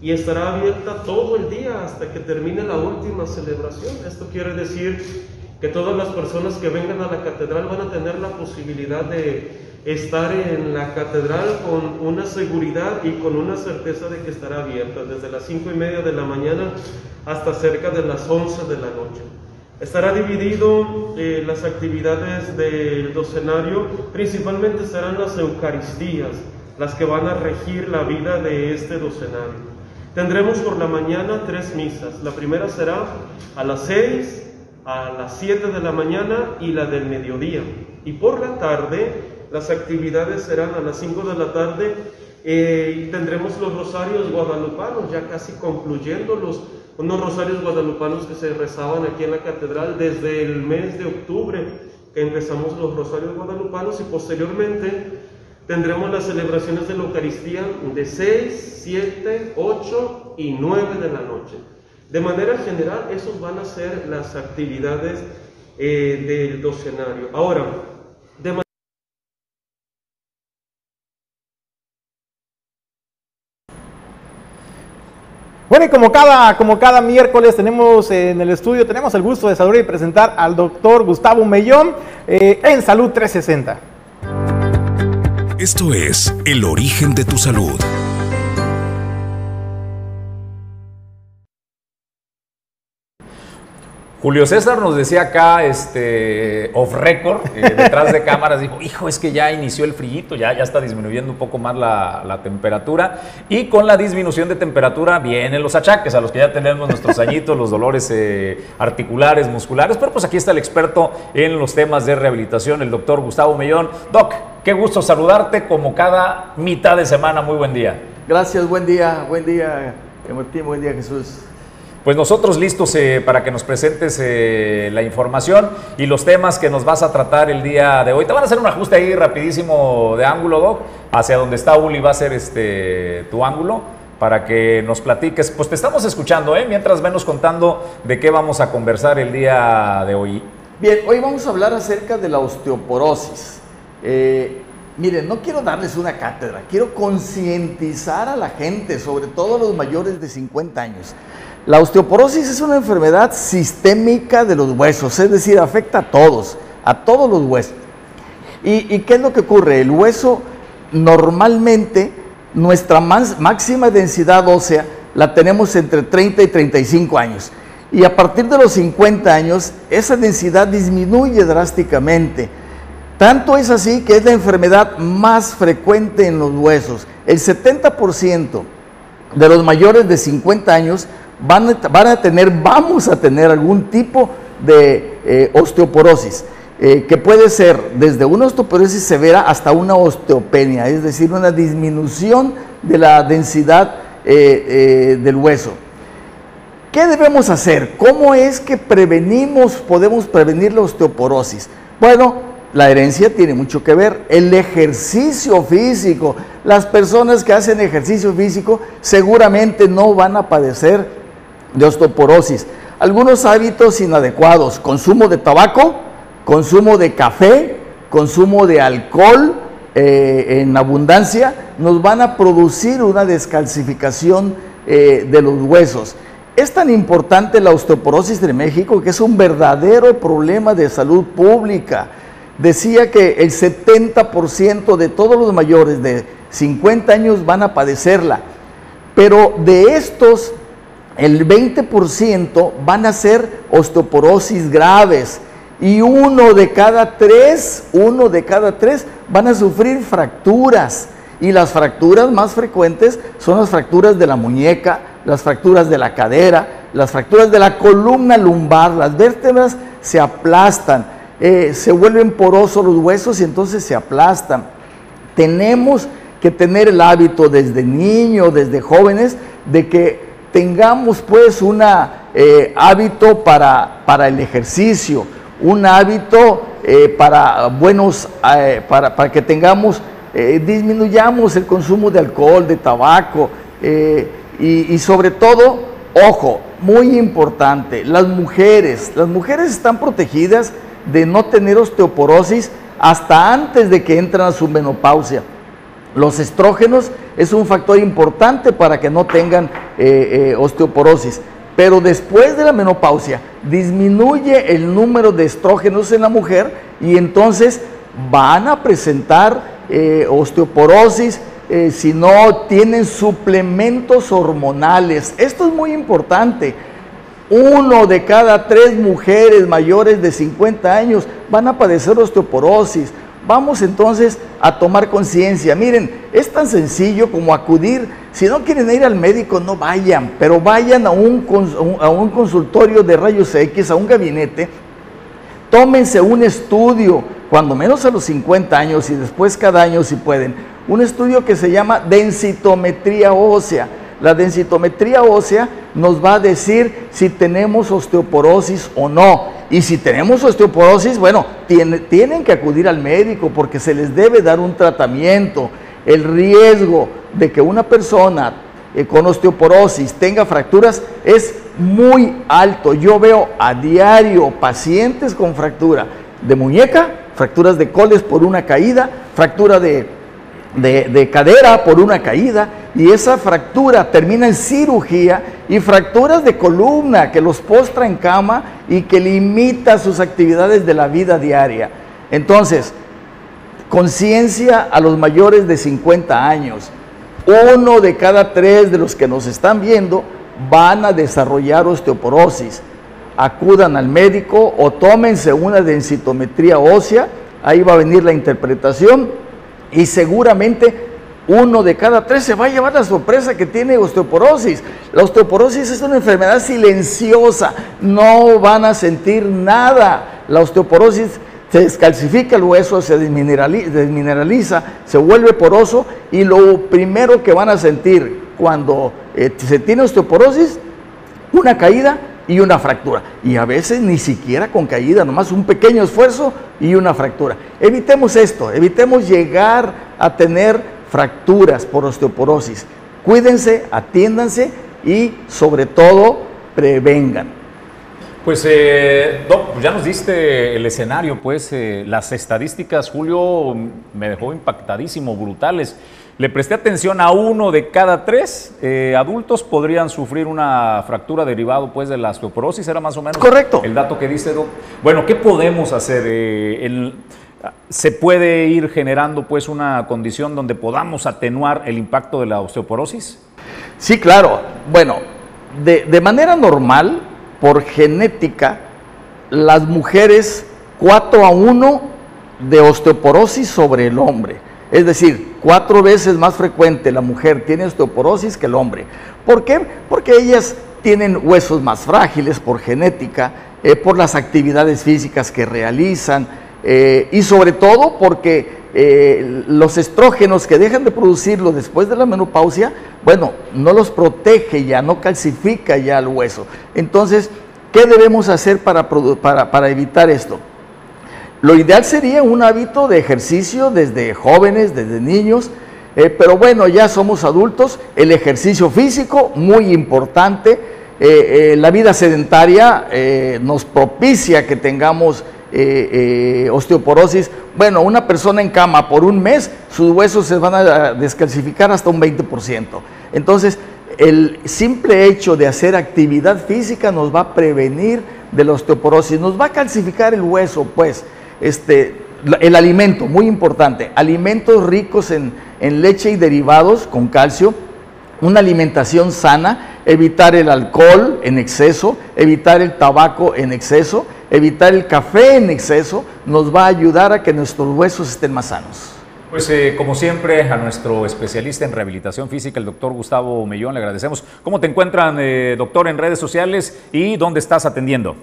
y estará abierta todo el día hasta que termine la última celebración. Esto quiere decir que todas las personas que vengan a la catedral van a tener la posibilidad de estar en la catedral con una seguridad y con una certeza de que estará abierta desde las cinco y media de la mañana hasta cerca de las 11 de la noche. Estará dividido eh, las actividades del docenario, principalmente serán las Eucaristías, las que van a regir la vida de este docenario. Tendremos por la mañana tres misas. La primera será a las 6, a las 7 de la mañana y la del mediodía. Y por la tarde, las actividades serán a las 5 de la tarde eh, y tendremos los rosarios guadalupanos, ya casi concluyéndolos unos rosarios guadalupanos que se rezaban aquí en la catedral desde el mes de octubre que empezamos los rosarios guadalupanos y posteriormente tendremos las celebraciones de la Eucaristía de 6, 7, 8 y 9 de la noche. De manera general, esos van a ser las actividades eh, del docenario. Ahora, de Bueno, y como cada, como cada miércoles tenemos en el estudio, tenemos el gusto de saludar y presentar al doctor Gustavo Mellón eh, en Salud 360. Esto es El origen de tu salud. Julio César nos decía acá, este, off record, eh, detrás de cámaras, dijo, hijo, es que ya inició el frío, ya, ya está disminuyendo un poco más la, la, temperatura. Y con la disminución de temperatura vienen los achaques, a los que ya tenemos nuestros añitos, los dolores eh, articulares, musculares. Pero pues aquí está el experto en los temas de rehabilitación, el doctor Gustavo Mellón. Doc, qué gusto saludarte como cada mitad de semana. Muy buen día. Gracias, buen día, buen día, Martín, buen día, Jesús. Pues nosotros listos eh, para que nos presentes eh, la información y los temas que nos vas a tratar el día de hoy. Te van a hacer un ajuste ahí rapidísimo de ángulo, Doc, hacia donde está Uli va a ser este, tu ángulo para que nos platiques. Pues te estamos escuchando, ¿eh? mientras menos contando de qué vamos a conversar el día de hoy. Bien, hoy vamos a hablar acerca de la osteoporosis. Eh, miren, no quiero darles una cátedra, quiero concientizar a la gente, sobre todo a los mayores de 50 años. La osteoporosis es una enfermedad sistémica de los huesos, es decir, afecta a todos, a todos los huesos. ¿Y, qué es lo que ocurre? El hueso normalmente, nuestra máxima densidad ósea la tenemos entre 30 y 35 años. Y a partir de los 50 años, esa densidad disminuye drásticamente. Tanto es así que es la enfermedad más frecuente en los huesos. El 70% de los mayores de 50 años van a, tener, vamos a tener algún tipo de eh, osteoporosis, eh, que puede ser desde una osteoporosis severa hasta una osteopenia, es decir, una disminución de la densidad eh, del hueso. ¿Qué debemos hacer? ¿Cómo es que prevenimos, podemos prevenir la osteoporosis? Bueno, la herencia tiene mucho que ver, el ejercicio físico. Las personas que hacen ejercicio físico seguramente no van a padecer de osteoporosis. algunos hábitos inadecuados, consumo de tabaco, consumo de café, consumo de alcohol eh, en abundancia, nos van a producir una descalcificación eh, de los huesos. Es tan importante la osteoporosis de México que es un verdadero problema de salud pública. Decía que el 70% de todos los mayores de 50 años van a padecerla, pero de estos el 20% van a ser osteoporosis graves y uno de cada tres, uno de cada tres van a sufrir fracturas. Y las fracturas más frecuentes son las fracturas de la muñeca, las fracturas de la cadera, las fracturas de la columna lumbar, las vértebras se aplastan, eh, se vuelven porosos los huesos y entonces se aplastan. Tenemos que tener el hábito desde niños, desde jóvenes, de que tengamos pues un hábito para, para el ejercicio, un hábito eh, para buenos, eh, para, para, que tengamos, eh, disminuyamos el consumo de alcohol, de tabaco y, y, sobre todo, ojo, muy importante, las mujeres, las mujeres están protegidas de no tener osteoporosis hasta antes de que entran a su menopausia. Los estrógenos es un factor importante para que no tengan osteoporosis. Pero después de la menopausia disminuye el número de estrógenos en la mujer y entonces van a presentar eh, osteoporosis eh, si no tienen suplementos hormonales. Esto es muy importante. Uno de cada tres mujeres mayores de 50 años van a padecer osteoporosis. Vamos entonces a tomar conciencia. Miren, es tan sencillo como acudir. Si no quieren ir al médico, no vayan, pero vayan a un, a un consultorio de rayos X, a un gabinete. Tómense un estudio, cuando menos a los 50 años y después cada año si pueden. Un estudio que se llama densitometría ósea. La densitometría ósea nos va a decir si tenemos osteoporosis o no. Y si tenemos osteoporosis, bueno, tienen que acudir al médico porque se les debe dar un tratamiento. El riesgo de que una persona eh, con osteoporosis tenga fracturas es muy alto. Yo veo a diario pacientes con fractura de muñeca, fracturas de coles por una caída, fractura de, de, de cadera por una caída, y esa fractura termina en cirugía y fracturas de columna que los postra en cama y que limita sus actividades de la vida diaria. Entonces, conciencia a los mayores de 50 años. Uno de cada tres de los que nos están viendo van a desarrollar osteoporosis. Acudan al médico o tómense una densitometría ósea, ahí va a venir la interpretación y seguramente uno de cada tres se va a llevar la sorpresa que tiene osteoporosis. La osteoporosis es una enfermedad silenciosa, no van a sentir nada. La osteoporosis se descalcifica el hueso, se desmineraliza, se vuelve poroso y lo primero que van a sentir cuando eh, se tiene osteoporosis, una caída y una fractura. Y a veces ni siquiera con caída, nomás un pequeño esfuerzo y una fractura. Evitemos esto, evitemos llegar a tener fracturas por osteoporosis. Cuídense, atiéndanse y sobre todo prevengan. Pues, eh, Doc, ya nos diste el escenario, pues eh, las estadísticas, Julio, me dejó impactadísimo, brutales. Le presté atención a uno de cada tres eh, adultos podrían sufrir una fractura derivado pues de la osteoporosis, era más o menos Correcto. el dato que dice Doc. Bueno, ¿qué podemos hacer? El, se puede ir generando pues una condición donde podamos atenuar el impacto de la osteoporosis? Sí, claro. Bueno, de, de manera normal, por genética, las mujeres 4 a 1 de osteoporosis sobre el hombre. Es decir, cuatro veces más frecuente la mujer tiene osteoporosis que el hombre. ¿Por qué? Porque ellas tienen huesos más frágiles por genética, eh, por las actividades físicas que realizan, eh, y sobre todo porque eh, los estrógenos que dejan de producirlo después de la menopausia, bueno, no los protege ya, no calcifica ya el hueso. Entonces, ¿qué debemos hacer para, para, para evitar esto? Lo ideal sería un hábito de ejercicio desde jóvenes, desde niños, eh, pero bueno, ya somos adultos, el ejercicio físico, muy importante, eh, la vida sedentaria nos propicia que tengamos eh, eh, osteoporosis. Bueno, una persona en cama por un mes, sus huesos se van a descalcificar hasta un 20%. Entonces, el simple hecho de hacer actividad física nos va a prevenir de la osteoporosis, nos va a calcificar el hueso, pues, este, el alimento, muy importante, alimentos ricos en leche y derivados con calcio, una alimentación sana, evitar el alcohol en exceso, evitar el tabaco en exceso, evitar el café en exceso, nos va a ayudar a que nuestros huesos estén más sanos. Pues eh, como siempre, a nuestro especialista en rehabilitación física, el doctor Gustavo Mellón, le agradecemos. ¿Cómo te encuentran, eh, doctor, en redes sociales y dónde estás atendiendo?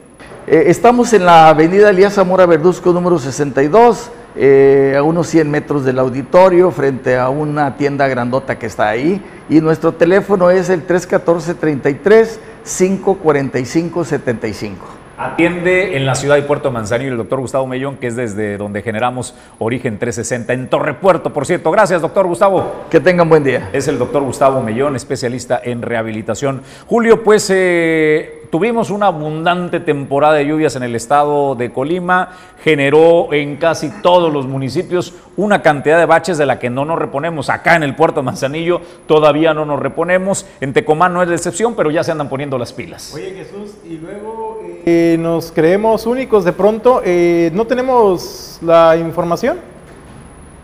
Eh, estamos en la avenida Elías Zamora Verduzco número 62, eh, a unos 100 metros del auditorio, frente a una tienda grandota que está ahí. Y nuestro teléfono es el 314-33-545-75. Atiende en la ciudad de Puerto Manzanillo el doctor Gustavo Mellón, que es desde donde generamos Origen 360 en Torre Puerto, por cierto. Gracias, doctor Gustavo. Que tengan buen día. Es el doctor Gustavo Mellón, especialista en rehabilitación. Julio, pues eh, tuvimos una abundante temporada de lluvias en el estado de Colima, generó en casi todos los municipios una cantidad de baches de la que no nos reponemos. Acá en el puerto de Manzanillo todavía no nos reponemos. En Tecomán no es la excepción, pero ya se andan poniendo las pilas. Oye Jesús, y luego eh, nos creemos únicos de pronto, eh, no tenemos la información.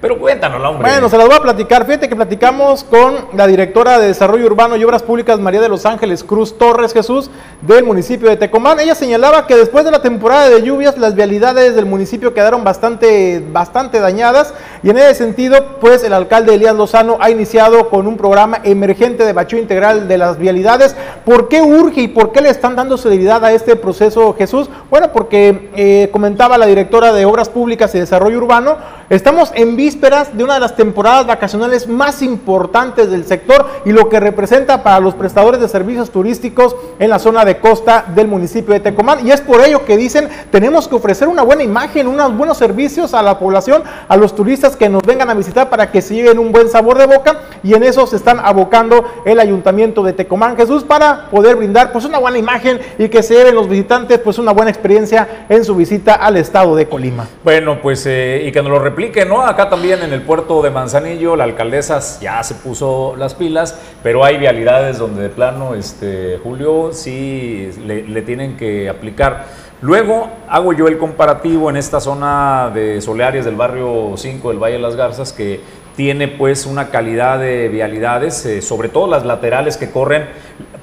Pero cuéntanosla, hombre. Bueno, se las voy a platicar. Fíjate que platicamos con la directora de Desarrollo Urbano y Obras Públicas, María de los Ángeles Cruz Torres Jesús, del municipio de Tecomán. Ella señalaba que después de la temporada de lluvias, las vialidades del municipio quedaron bastante, bastante dañadas. Y en ese sentido, pues el alcalde Elías Lozano ha iniciado con un programa emergente de bacheo integral de las vialidades. ¿Por qué urge y por qué le están dando celeridad a este proceso, Jesús? Bueno, porque eh, comentaba la directora de Obras Públicas y Desarrollo Urbano, estamos en vísperas de una de las temporadas vacacionales más importantes del sector y lo que representa para los prestadores de servicios turísticos en la zona de costa del municipio de Tecomán. Y es por ello que dicen, tenemos que ofrecer una buena imagen, unos buenos servicios a la población, a los turistas que nos vengan a visitar para que se lleven un buen sabor de boca y en eso se están abocando el ayuntamiento de Tecomán Jesús para poder brindar pues una buena imagen y que se lleven los visitantes pues una buena experiencia en su visita al estado de Colima. Bueno, pues eh, y que nos lo replique, ¿no? Acá también en el puerto de Manzanillo, la alcaldesa ya se puso las pilas, pero hay vialidades donde de plano, este, Julio, sí le, tienen que aplicar. Luego hago yo el comparativo en esta zona de Soleares del barrio 5 del Valle de las Garzas, que tiene pues una calidad de vialidades, eh, sobre todo las laterales que corren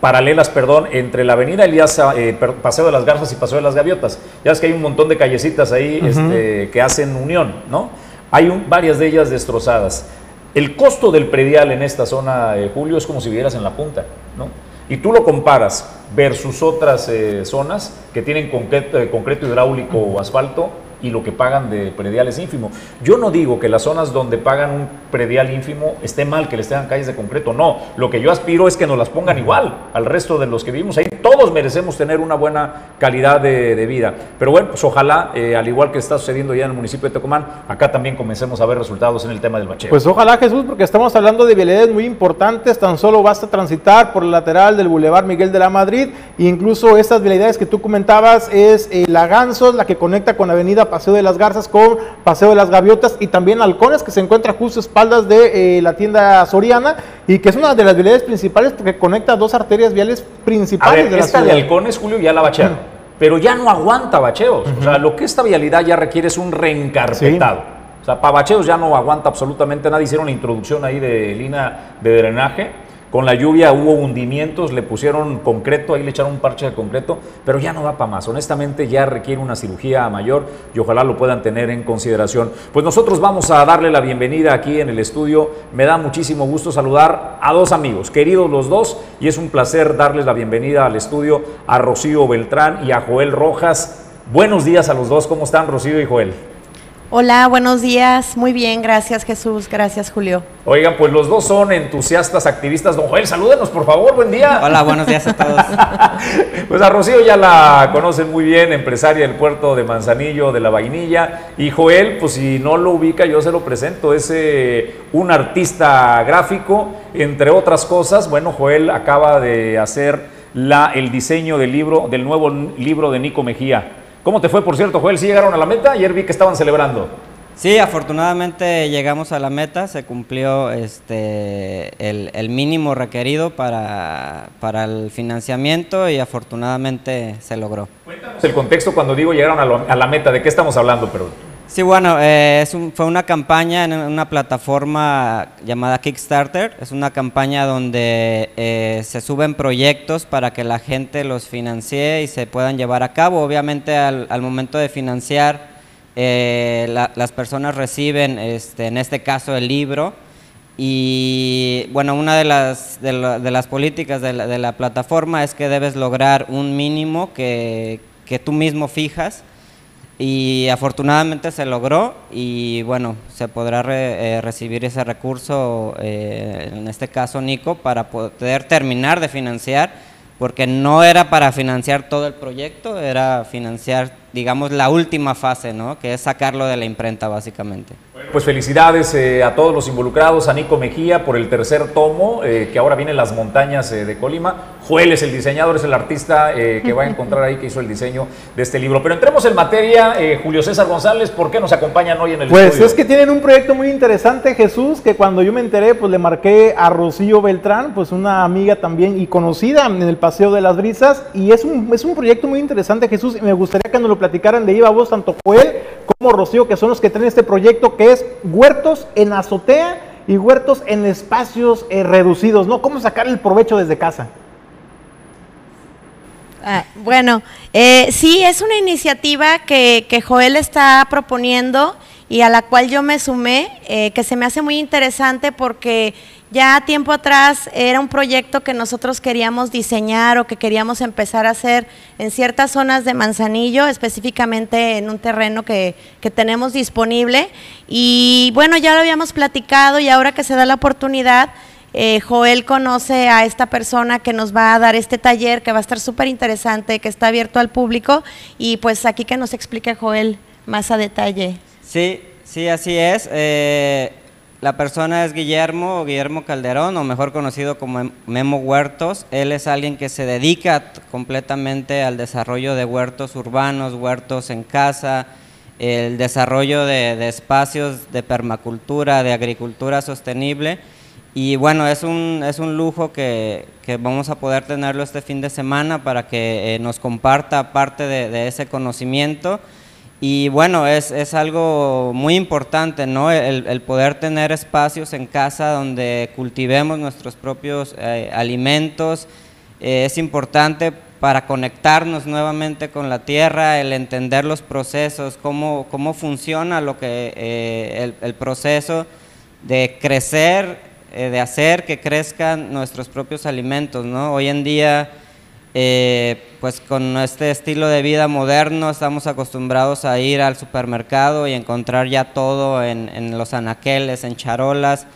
paralelas, perdón, entre la avenida Elías, eh, Paseo de las Garzas y Paseo de las Gaviotas. Ya es que hay un montón de callecitas ahí este, que hacen unión, ¿no? Hay un- varias de ellas destrozadas. El costo del predial en esta zona, eh, Julio, es como si vivieras en la punta, ¿no? Y tú lo comparas versus otras eh, zonas que tienen concreto, eh, concreto hidráulico o asfalto y lo que pagan de predial es ínfimo. Yo no digo que las zonas donde pagan un predial ínfimo esté mal que les tengan calles de concreto, no. Lo que yo aspiro es que nos las pongan igual al resto de los que vivimos ahí. Todos merecemos tener una buena calidad de, vida. Pero bueno, pues ojalá, eh, al igual que está sucediendo ya en el municipio de Tecomán, acá también comencemos a ver resultados en el tema del bacheo. Pues ojalá Jesús, porque estamos hablando de vialidades muy importantes, tan solo basta transitar por el lateral del Boulevard Miguel de la Madrid, e incluso estas vialidades que tú comentabas es eh, la Gansos, la que conecta con Avenida Paseo de las Garzas con Paseo de las Gaviotas y también Halcones, que se encuentra justo a espaldas de eh, la tienda Soriana y que es una de las vialidades principales porque conecta dos arterias viales principales de la esta ciudad. de halcones, Julio, ya la bachearon. Pero ya no aguanta bacheos. O sea, lo que esta vialidad ya requiere es un reencarpetado. O sea, para bacheos ya no aguanta absolutamente nada. Hicieron la introducción ahí de línea de drenaje. Con la lluvia hubo hundimientos, le pusieron concreto, ahí le echaron un parche de concreto, pero ya no va para más. Honestamente ya requiere una cirugía mayor y ojalá lo puedan tener en consideración. Pues nosotros vamos a darle la bienvenida aquí en el estudio. Me da muchísimo gusto saludar a dos amigos, queridos los dos, y es un placer darles la bienvenida al estudio a Rocío Beltrán y a Joel Rojas. Buenos días a los dos, ¿cómo están Rocío y Joel? Hola, buenos días. Muy bien, gracias Jesús, gracias Julio. Oigan, pues los dos son entusiastas, activistas. Don Joel, salúdenos, por favor, buen día. Hola, buenos días a todos. Pues a Rocío ya la conocen muy bien, empresaria del puerto de Manzanillo, de la Vainilla. Y Joel, pues si no lo ubica, yo se lo presento. Es eh, un artista gráfico, entre otras cosas. Bueno, Joel acaba de hacer la, el diseño del libro, del nuevo libro de Nico Mejía. ¿Cómo te fue, por cierto, Joel? ¿Sí llegaron a la meta? Ayer vi que estaban celebrando. Sí, afortunadamente llegamos a la meta, se cumplió este, el, el mínimo requerido para, para, el financiamiento y afortunadamente se logró. Cuéntanos el contexto cuando digo llegaron a, lo, a la meta, ¿de qué estamos hablando? Perdón. Sí, bueno, eh, es un, fue una campaña en una plataforma llamada Kickstarter. Es una campaña donde eh, se suben proyectos para que la gente los financie y se puedan llevar a cabo. Obviamente al, al momento de financiar eh, la, las personas reciben, este, en este caso, el libro. Y bueno, una de las, de, la, de las políticas de la, de la, plataforma es que debes lograr un mínimo que, que tú mismo fijas. Y afortunadamente se logró y bueno, se podrá eh, recibir ese recurso, eh, en este caso Nico, para poder terminar de financiar, porque no era para financiar todo el proyecto, era financiar digamos, la última fase, ¿no? que es sacarlo de la imprenta básicamente. Pues felicidades eh, a todos los involucrados, a Nico Mejía por el tercer tomo, eh, que ahora viene en las montañas eh, de Colima. Joel es el diseñador, es el artista eh, que va a encontrar ahí que hizo el diseño de este libro. Pero entremos en materia, eh, Julio César González, ¿por qué nos acompañan hoy en el pues estudio? Pues es que tienen un proyecto muy interesante, Jesús, que cuando yo me enteré, pues le marqué a Rocío Beltrán, pues una amiga también y conocida en el Paseo de las Brisas, y es un, es un proyecto muy interesante, Jesús, y me gustaría que nos lo platicaran de viva voz tanto Joel como Rocío, que son los que tienen este proyecto que es huertos en azotea y huertos en espacios eh, reducidos, ¿no? ¿Cómo sacar el provecho desde casa? Ah, bueno, eh, sí, es una iniciativa que, que, Joel está proponiendo y a la cual yo me sumé, eh, que se me hace muy interesante porque ya tiempo atrás era un proyecto que nosotros queríamos diseñar o que queríamos empezar a hacer en ciertas zonas de Manzanillo, específicamente en un terreno que, que tenemos disponible. Y bueno, ya lo habíamos platicado y ahora que se da la oportunidad, eh, Joel conoce a esta persona que nos va a dar este taller que va a estar súper interesante, que está abierto al público y pues aquí que nos explique Joel más a detalle. Sí, sí, así es. Eh, la persona es Guillermo, Guillermo Calderón, o mejor conocido como Memo Huertos. Él es alguien que se dedica completamente al desarrollo de huertos urbanos, huertos en casa, el desarrollo de, espacios de permacultura, de agricultura sostenible. Y bueno, es un, es un lujo que, que, vamos a poder tenerlo este fin de semana para que eh, nos comparta parte de, ese conocimiento. Y bueno, es, es algo muy importante, ¿no? El, poder tener espacios en casa donde cultivemos nuestros propios eh, alimentos. Eh, es importante para conectarnos nuevamente con la tierra, el entender los procesos, cómo, cómo funciona lo que, eh, el, el proceso de crecer de hacer que crezcan nuestros propios alimentos, ¿no? Hoy en día, eh, pues con este estilo de vida moderno, estamos acostumbrados a ir al supermercado y encontrar ya todo en, en los anaqueles, en charolas,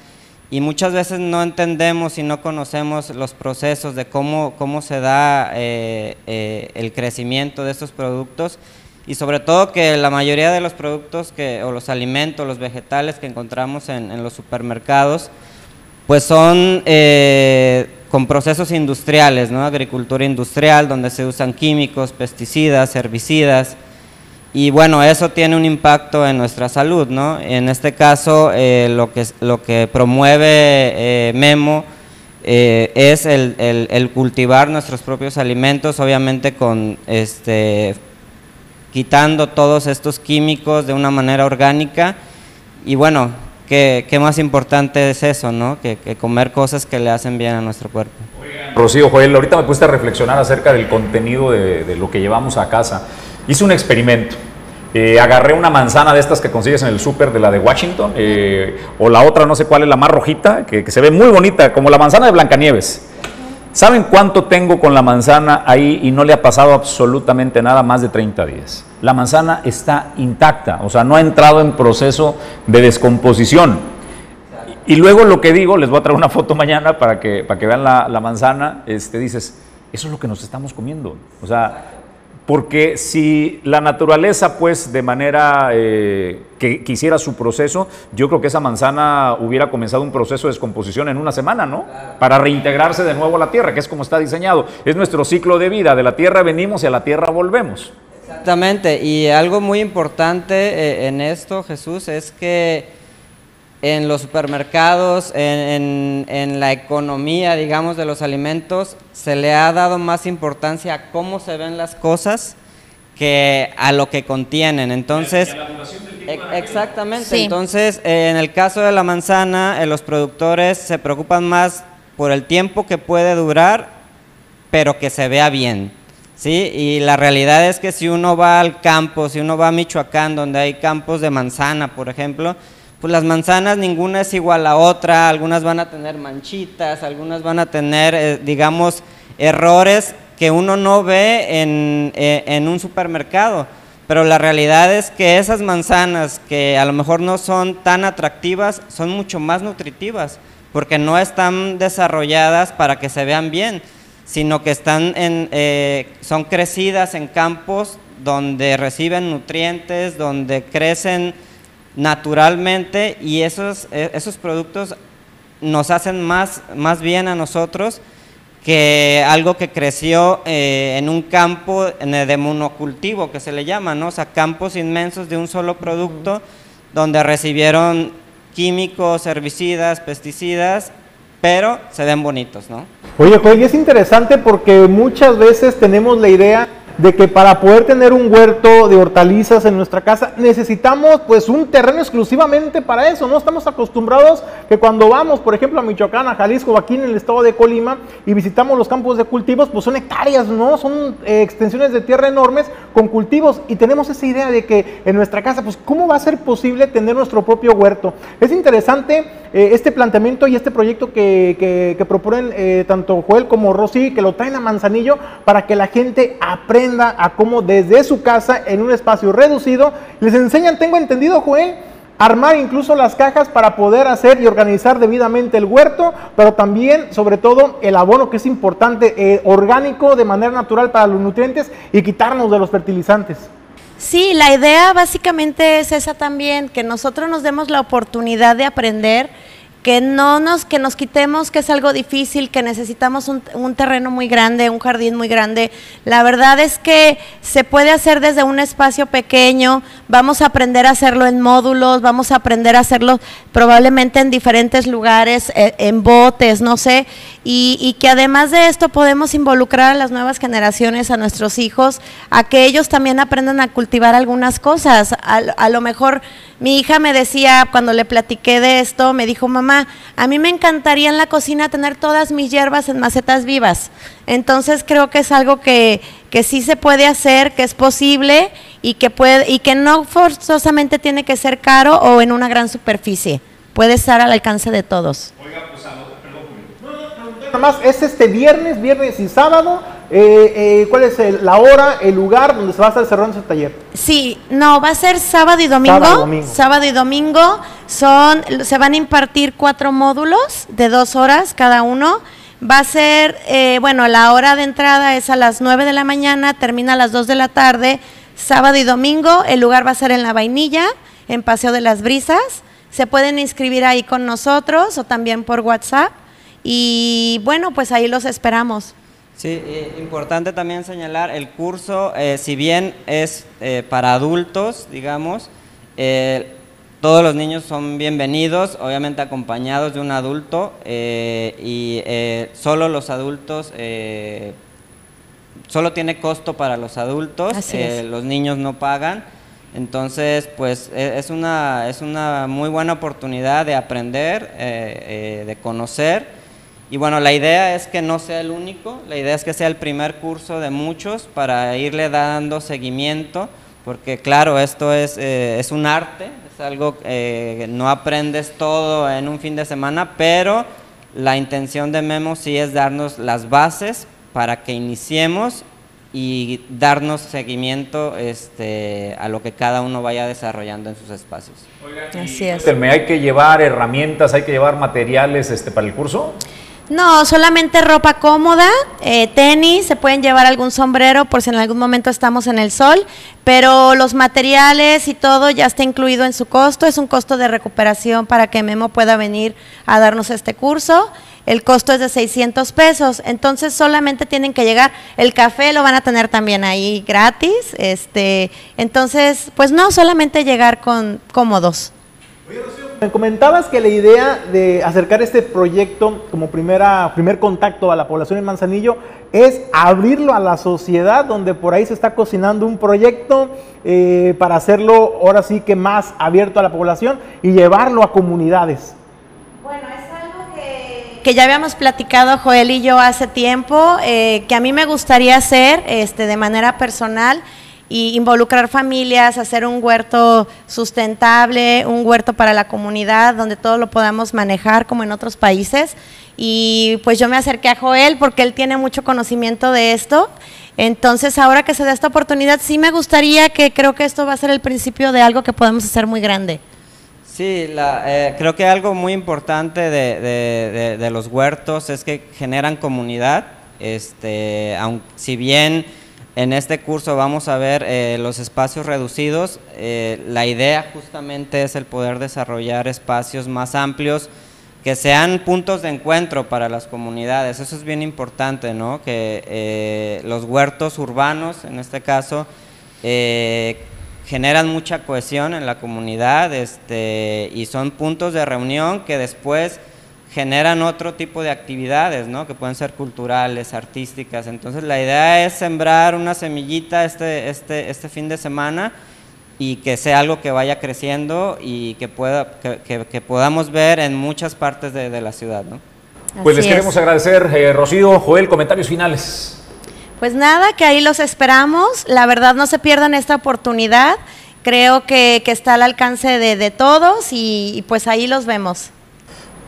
y muchas veces no entendemos y no conocemos los procesos de cómo, cómo se da eh, el crecimiento de estos productos. Y sobre todo que la mayoría de los productos que, o los alimentos, los vegetales que encontramos en, en los supermercados, pues son eh, con procesos industriales, ¿no? agricultura industrial, donde se usan químicos, pesticidas, herbicidas, y bueno, eso tiene un impacto en nuestra salud. ¿no? En este caso, eh, lo, que, promueve eh, Memo eh, es el, cultivar nuestros propios alimentos, obviamente con este, quitando todos estos químicos de una manera orgánica, y bueno, ¿Qué, ¿Qué, más importante es eso, no? Que, que, comer cosas que le hacen bien a nuestro cuerpo. Rocío, Joel, ahorita me puse a reflexionar acerca del contenido de, de lo que llevamos a casa. Hice un experimento. Eh, agarré una manzana de estas que consigues en el súper, de la de Washington, eh, o la otra, no sé cuál es, la más rojita, que, que se ve muy bonita, como la manzana de Blancanieves. ¿Saben cuánto tengo con la manzana ahí y no le ha pasado absolutamente nada más de 30 días? La manzana está intacta, o sea, no ha entrado en proceso de descomposición. Y luego lo que digo, les voy a traer una foto mañana para que, para que vean la, la manzana, este, dices, eso es lo que nos estamos comiendo. O sea, Porque si la naturaleza, pues, de manera eh, que quisiera su proceso, yo creo que esa manzana hubiera comenzado un proceso de descomposición en una semana, ¿no? Para reintegrarse de nuevo a la tierra, que es como está diseñado. Es nuestro ciclo de vida. De la tierra venimos y a la tierra volvemos. Exactamente, y algo muy importante eh, en esto, Jesús, es que en los supermercados, en, en- en la economía, digamos, de los alimentos, se le ha dado más importancia a cómo se ven las cosas que a lo que contienen. Entonces, e- exactamente. Sí. Entonces, eh, en el caso de la manzana, eh, los productores se preocupan más por el tiempo que puede durar, pero que se vea bien. ¿sí? Y la realidad es que si uno va al campo, si uno va a Michoacán, donde hay campos de manzana, por ejemplo, pues las manzanas ninguna es igual a otra, algunas van a tener manchitas, algunas van a tener, eh, digamos, errores que uno no ve en, eh, en un supermercado. Pero la realidad es que esas manzanas que a lo mejor no son tan atractivas, son mucho más nutritivas, porque no están desarrolladas para que se vean bien, sino que están en, eh, son crecidas en campos donde reciben nutrientes, donde crecen naturalmente y esos, eh, esos productos nos hacen más, más bien a nosotros que algo que creció eh, en un campo de monocultivo, que se le llama, ¿no? O sea, campos inmensos de un solo producto, donde recibieron químicos, herbicidas, pesticidas, pero se ven bonitos, ¿no? Oye, y es interesante porque muchas veces tenemos la idea de que para poder tener un huerto de hortalizas en nuestra casa necesitamos pues un terreno exclusivamente para eso, ¿no? Estamos acostumbrados que cuando vamos, por ejemplo, a Michoacán, a Jalisco aquí en el estado de Colima y visitamos los campos de cultivos, pues son hectáreas, ¿no? Son eh, extensiones de tierra enormes con cultivos y tenemos esa idea de que en nuestra casa, pues ¿cómo va a ser posible tener nuestro propio huerto? Es interesante eh, este planteamiento y este proyecto que, que- proponen eh, tanto Joel como Rosy, que lo traen a Manzanillo para que la gente aprenda a cómo desde su casa, en un espacio reducido, les enseñan, tengo entendido, Joel, armar incluso las cajas para poder hacer y organizar debidamente el huerto, pero también, sobre todo, el abono que es importante, eh, orgánico, de manera natural para los nutrientes y quitarnos de los fertilizantes. Sí, la idea básicamente es esa también, que nosotros nos demos la oportunidad de aprender, que no nos, que nos quitemos que es algo difícil, que necesitamos un, un terreno muy grande, un jardín muy grande. La verdad es que se puede hacer desde un espacio pequeño, vamos a aprender a hacerlo en módulos, vamos a aprender a hacerlo probablemente en diferentes lugares, eh, en botes, no sé, y, y que además de esto podemos involucrar a las nuevas generaciones, a nuestros hijos, a que ellos también aprendan a cultivar algunas cosas. A, a lo mejor mi hija me decía, cuando le platiqué de esto, me dijo, mamá, a mí me encantaría en la cocina tener todas mis hierbas en macetas vivas. Entonces creo que es algo que, que sí se puede hacer, que es posible y que, puede, y que no forzosamente tiene que ser caro o en una gran superficie. Puede estar al alcance de todos. Nada más es este viernes, viernes y sábado. eh, eh, ¿Cuál es el- la hora, el lugar donde se va a estar cerrando ese taller? Sí, no, va a ser sábado y domingo. Sábado y domingo. Sábado y domingo son, se van a impartir cuatro módulos de dos horas cada uno. Va a ser, eh, bueno, la hora de entrada es a las 9 de la mañana, termina a las 2 de la tarde, sábado y domingo. El lugar va a ser en La Vainilla, en Paseo de las Brisas. Se pueden inscribir ahí con nosotros o también por WhatsApp. Y bueno, pues ahí los esperamos. Sí, importante también señalar, el curso, eh, si bien es eh, para adultos, digamos, eh, todos los niños son bienvenidos, obviamente acompañados de un adulto, eh, y eh, solo los adultos, eh, solo tiene costo para los adultos, los niños no pagan. Entonces, pues e- es una, es una muy buena oportunidad de aprender, de conocer. Y bueno, la idea es que no sea el único, la idea es que sea el primer curso de muchos para irle dando seguimiento, porque claro, esto es, eh, es un arte, es algo eh, que no aprendes todo en un fin de semana, pero la intención de Memo sí es darnos las bases para que iniciemos y darnos seguimiento este, a lo que cada uno vaya desarrollando en sus espacios. Así es. ¿Hay que llevar herramientas, hay que llevar materiales este, para el curso? No, solamente ropa cómoda, eh, tenis, se pueden llevar algún sombrero por si en algún momento estamos en el sol, pero los materiales y todo ya está incluido en su costo, es un costo de recuperación para que Memo pueda venir a darnos este curso. El costo es de 600 pesos, entonces solamente tienen que llegar. El café lo van a tener también ahí gratis, este, entonces, pues no, solamente llegar con cómodos. Me comentabas que la idea de acercar este proyecto como primera, primer contacto a la población en Manzanillo es abrirlo a la sociedad, donde por ahí se está cocinando un proyecto eh, para hacerlo ahora sí que más abierto a la población y llevarlo a comunidades. que ya habíamos platicado Joel y yo hace tiempo, eh, que a mí me gustaría hacer este, de manera personal y involucrar familias, hacer un huerto sustentable, un huerto para la comunidad, donde todo lo podamos manejar como en otros países. Y pues yo me acerqué a Joel porque él tiene mucho conocimiento de esto. Entonces ahora que se da esta oportunidad, sí me gustaría que creo que esto va a ser el principio de algo que podemos hacer muy grande. Sí, eh, creo que algo muy importante de, de- de- de los huertos es que generan comunidad. Este, aun- si bien en este curso vamos a ver eh, los espacios reducidos, eh, la idea justamente es el poder desarrollar espacios más amplios que sean puntos de encuentro para las comunidades. Eso es bien importante, ¿no? Que eh, los huertos urbanos, en este caso, generan mucha cohesión en la comunidad este, y son puntos de reunión que después generan otro tipo de actividades, ¿no? que pueden ser culturales, artísticas. Entonces la idea es sembrar una semillita este, este, este fin de semana y que sea algo que vaya creciendo y que, pueda, que, que- que podamos ver en muchas partes de, de la ciudad. ¿no? Pues les queremos es. agradecer, eh, Rocío, Joel, comentarios finales. Pues nada, que ahí los esperamos. La verdad no se pierdan esta oportunidad. Creo que, que está al alcance de, de todos y, y pues ahí los vemos.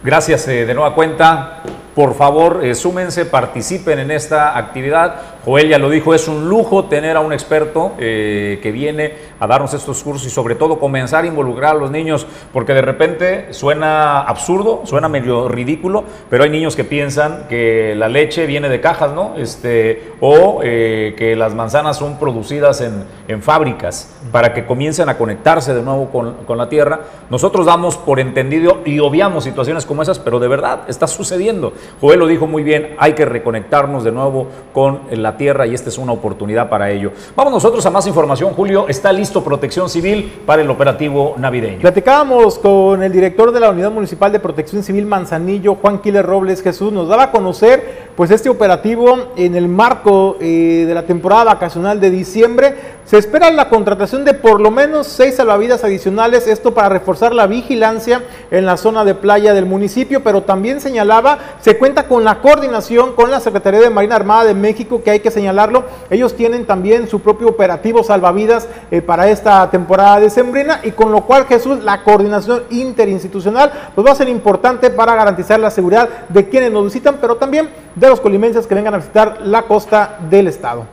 Gracias eh, de nueva cuenta. Por favor, eh, súmense, participen en esta actividad. Joel ya lo dijo, es un lujo tener a un experto eh, que viene a darnos estos cursos y sobre todo comenzar a involucrar a los niños, porque de repente suena absurdo, suena medio ridículo, pero hay niños que piensan que la leche viene de cajas, ¿no? Este, o eh, que las manzanas son producidas en, en fábricas para que comiencen a conectarse de nuevo con, con la tierra. Nosotros damos por entendido y obviamos situaciones como esas, pero de verdad está sucediendo. Joel lo dijo muy bien, hay que reconectarnos de nuevo con la tierra y esta es una oportunidad para ello. Vamos nosotros a más información. Julio, está listo Protección Civil para el operativo navideño. Platicábamos con el director de la Unidad Municipal de Protección Civil Manzanillo, Juan Quiles Robles Jesús, nos daba a conocer pues este operativo en el marco eh, de la temporada vacacional de diciembre. Se espera la contratación de por lo menos seis salvavidas adicionales, esto para reforzar la vigilancia en la zona de playa del municipio, pero también señalaba, se cuenta con la coordinación con la Secretaría de Marina Armada de México, que hay que señalarlo, ellos tienen también su propio operativo salvavidas eh, para esta temporada decembrina y con lo cual Jesús, la coordinación interinstitucional pues va a ser importante para garantizar la seguridad de quienes nos visitan, pero también de los colimenses que vengan a visitar la costa del estado.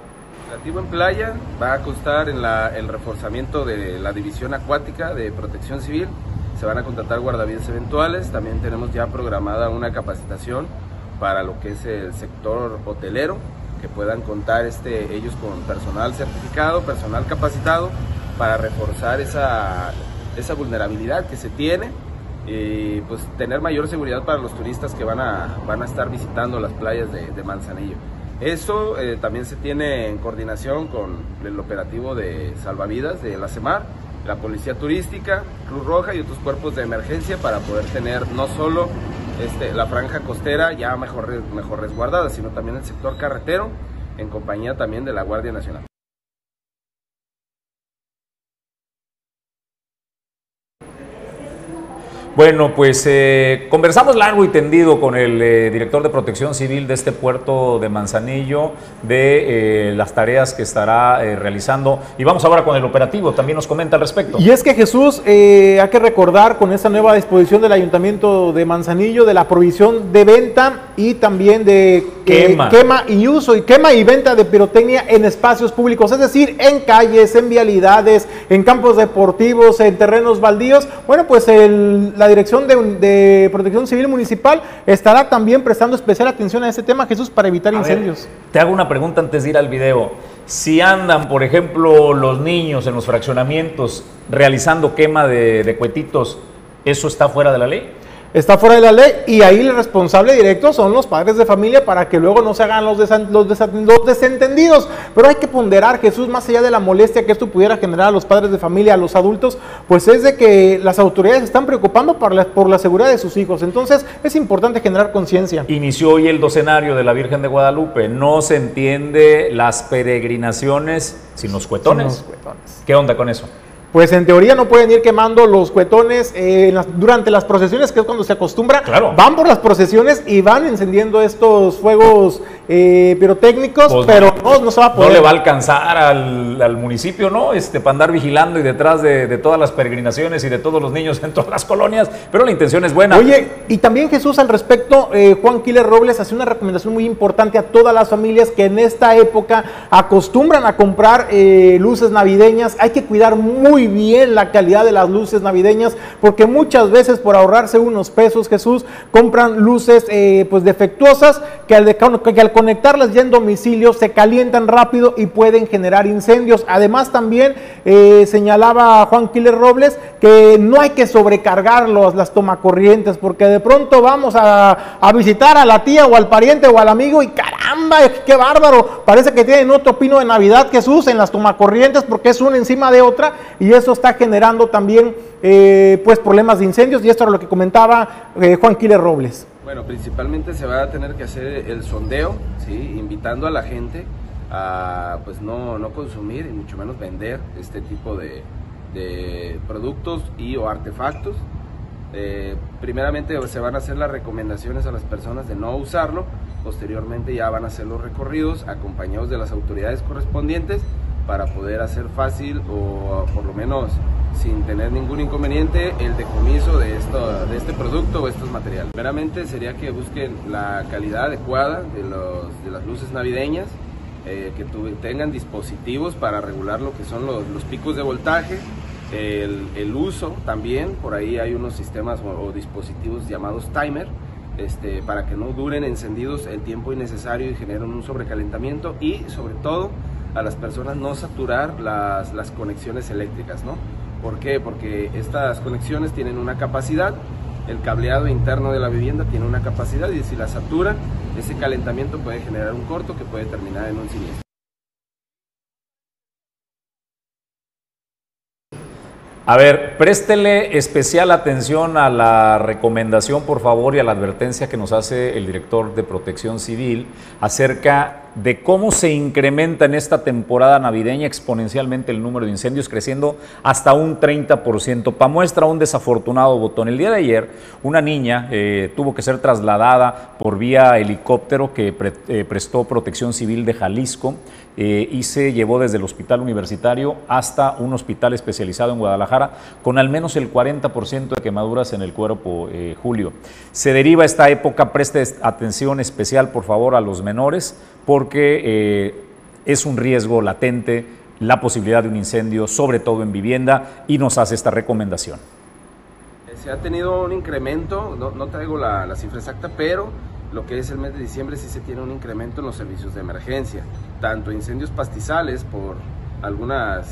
operativo en playa va a constar en el reforzamiento de la división acuática de protección civil. Se van a contratar guardavidas eventuales. También tenemos ya programada una capacitación para lo que es el sector hotelero, que puedan contar este, ellos con personal certificado, personal capacitado, para reforzar esa, esa vulnerabilidad que se tiene y pues tener mayor seguridad para los turistas que van a, van a estar visitando las playas de, Manzanillo. Esto eh, también se tiene en coordinación con el operativo de salvavidas de la CEMAR, la Policía Turística, Cruz Roja y otros cuerpos de emergencia para poder tener no solo este, la franja costera ya mejor, mejor resguardada, sino también el sector carretero en compañía también de la Guardia Nacional. Bueno, pues eh, conversamos largo y tendido con el eh, director de protección civil de este puerto de Manzanillo, de eh, las tareas que estará eh, realizando. Y vamos ahora con el operativo, también nos comenta al respecto. Y es que Jesús, eh, hay que recordar con esta nueva disposición del Ayuntamiento de Manzanillo de la provisión de venta y también de Quema. quema y uso y quema y venta de pirotecnia en espacios públicos, es decir, en calles, en vialidades, en campos deportivos, en terrenos baldíos. Bueno, pues el- la la Dirección de, de Protección Civil Municipal estará también prestando especial atención a este tema, Jesús, para evitar A ver, incendios. te hago una pregunta antes de ir al video. Si andan, por ejemplo, los niños en los fraccionamientos realizando quema de, de cuetitos, ¿eso está fuera de la ley? Está fuera de la ley y ahí el responsable directo son los padres de familia para que luego no se hagan los, los, los desentendidos. Pero hay que ponderar, Jesús, más allá de la molestia que esto pudiera generar a los padres de familia, a los adultos, pues es de que las autoridades están preocupando por la, por la seguridad de sus hijos. Entonces es importante generar conciencia. Inició hoy el docenario de la Virgen de Guadalupe. No se entiende las peregrinaciones sin los cuetones. Sin los cuetones. ¿Qué onda con eso? Pues en teoría no pueden ir quemando los cuetones eh, las- durante las procesiones, que es cuando se acostumbra. Claro. Van por las procesiones y van encendiendo estos fuegos eh, pirotécnicos, Pues pero no, no se va a No poder. le va a alcanzar al, al municipio, ¿no? Este, para andar vigilando y detrás de, de todas las peregrinaciones y de todos los niños en todas las colonias, pero la intención es buena. Oye, y también Jesús al respecto, eh, Juan Quiles Robles hace una recomendación muy importante a todas las familias que en esta época acostumbran a comprar eh, luces navideñas. Hay que cuidar muy bien la calidad de las luces navideñas porque muchas veces por ahorrarse unos pesos, Jesús, compran luces eh, pues defectuosas que al, conectarlas ya en domicilio se calientan rápido y pueden generar incendios. Además también eh, señalaba Juan Quiles Robles que no hay que sobrecargar los- las tomacorrientes porque de pronto vamos a, a visitar a la tía o al pariente o al amigo y caramba, qué bárbaro, parece que tienen otro pino de Navidad Jesús en las tomacorrientes porque es una encima de otra y eso está generando también eh, pues problemas de incendios y esto era lo que comentaba eh, Juan Quiles Robles. Bueno, principalmente se va a tener que hacer el sondeo, ¿sí? invitando a la gente a pues no, no consumir y mucho menos vender este tipo de, productos y o artefactos. Eh, primeramente se van a hacer las recomendaciones a las personas de no usarlo, posteriormente ya van a hacer los recorridos acompañados de las autoridades correspondientes para poder hacer fácil o por lo menos sin tener ningún inconveniente el decomiso de, esto, de este producto o estos materiales. Primeramente sería que busquen la calidad adecuada de, los, de las luces navideñas, eh, que tengan dispositivos para regular lo que son los, los picos de voltaje, el, el uso también, por ahí hay unos sistemas o, o dispositivos llamados timer, este, para que no duren encendidos el tiempo innecesario y generen un sobrecalentamiento y sobre todo a las personas no saturar las, las conexiones eléctricas, ¿no? ¿Por qué? Porque estas conexiones tienen una capacidad, el cableado interno de la vivienda tiene una capacidad y si la saturan, ese calentamiento puede generar un corto que puede terminar en un siniestro. A ver, préstele especial atención a la recomendación, por favor, y a la advertencia que nos hace el director de Protección Civil acerca de cómo se incrementa en esta temporada navideña exponencialmente el número de incendios, creciendo hasta un 30%. Para muestra un desafortunado botón. El día de ayer, una niña eh, tuvo que ser trasladada por vía helicóptero que eh, prestó Protección Civil de Jalisco eh, y se llevó desde el hospital universitario hasta un hospital especializado en Guadalajara con al menos el 40% de quemaduras en el cuerpo, Julio. Se deriva esta época, preste atención especial por favor a los menores porque eh, es un riesgo latente la posibilidad de un incendio, sobre todo en vivienda, y nos hace esta recomendación. Eh, Se ha tenido un incremento, no, no traigo la, la cifra exacta, pero lo que es el mes de diciembre sí se tiene un incremento en los servicios de emergencia, tanto incendios pastizales por algunos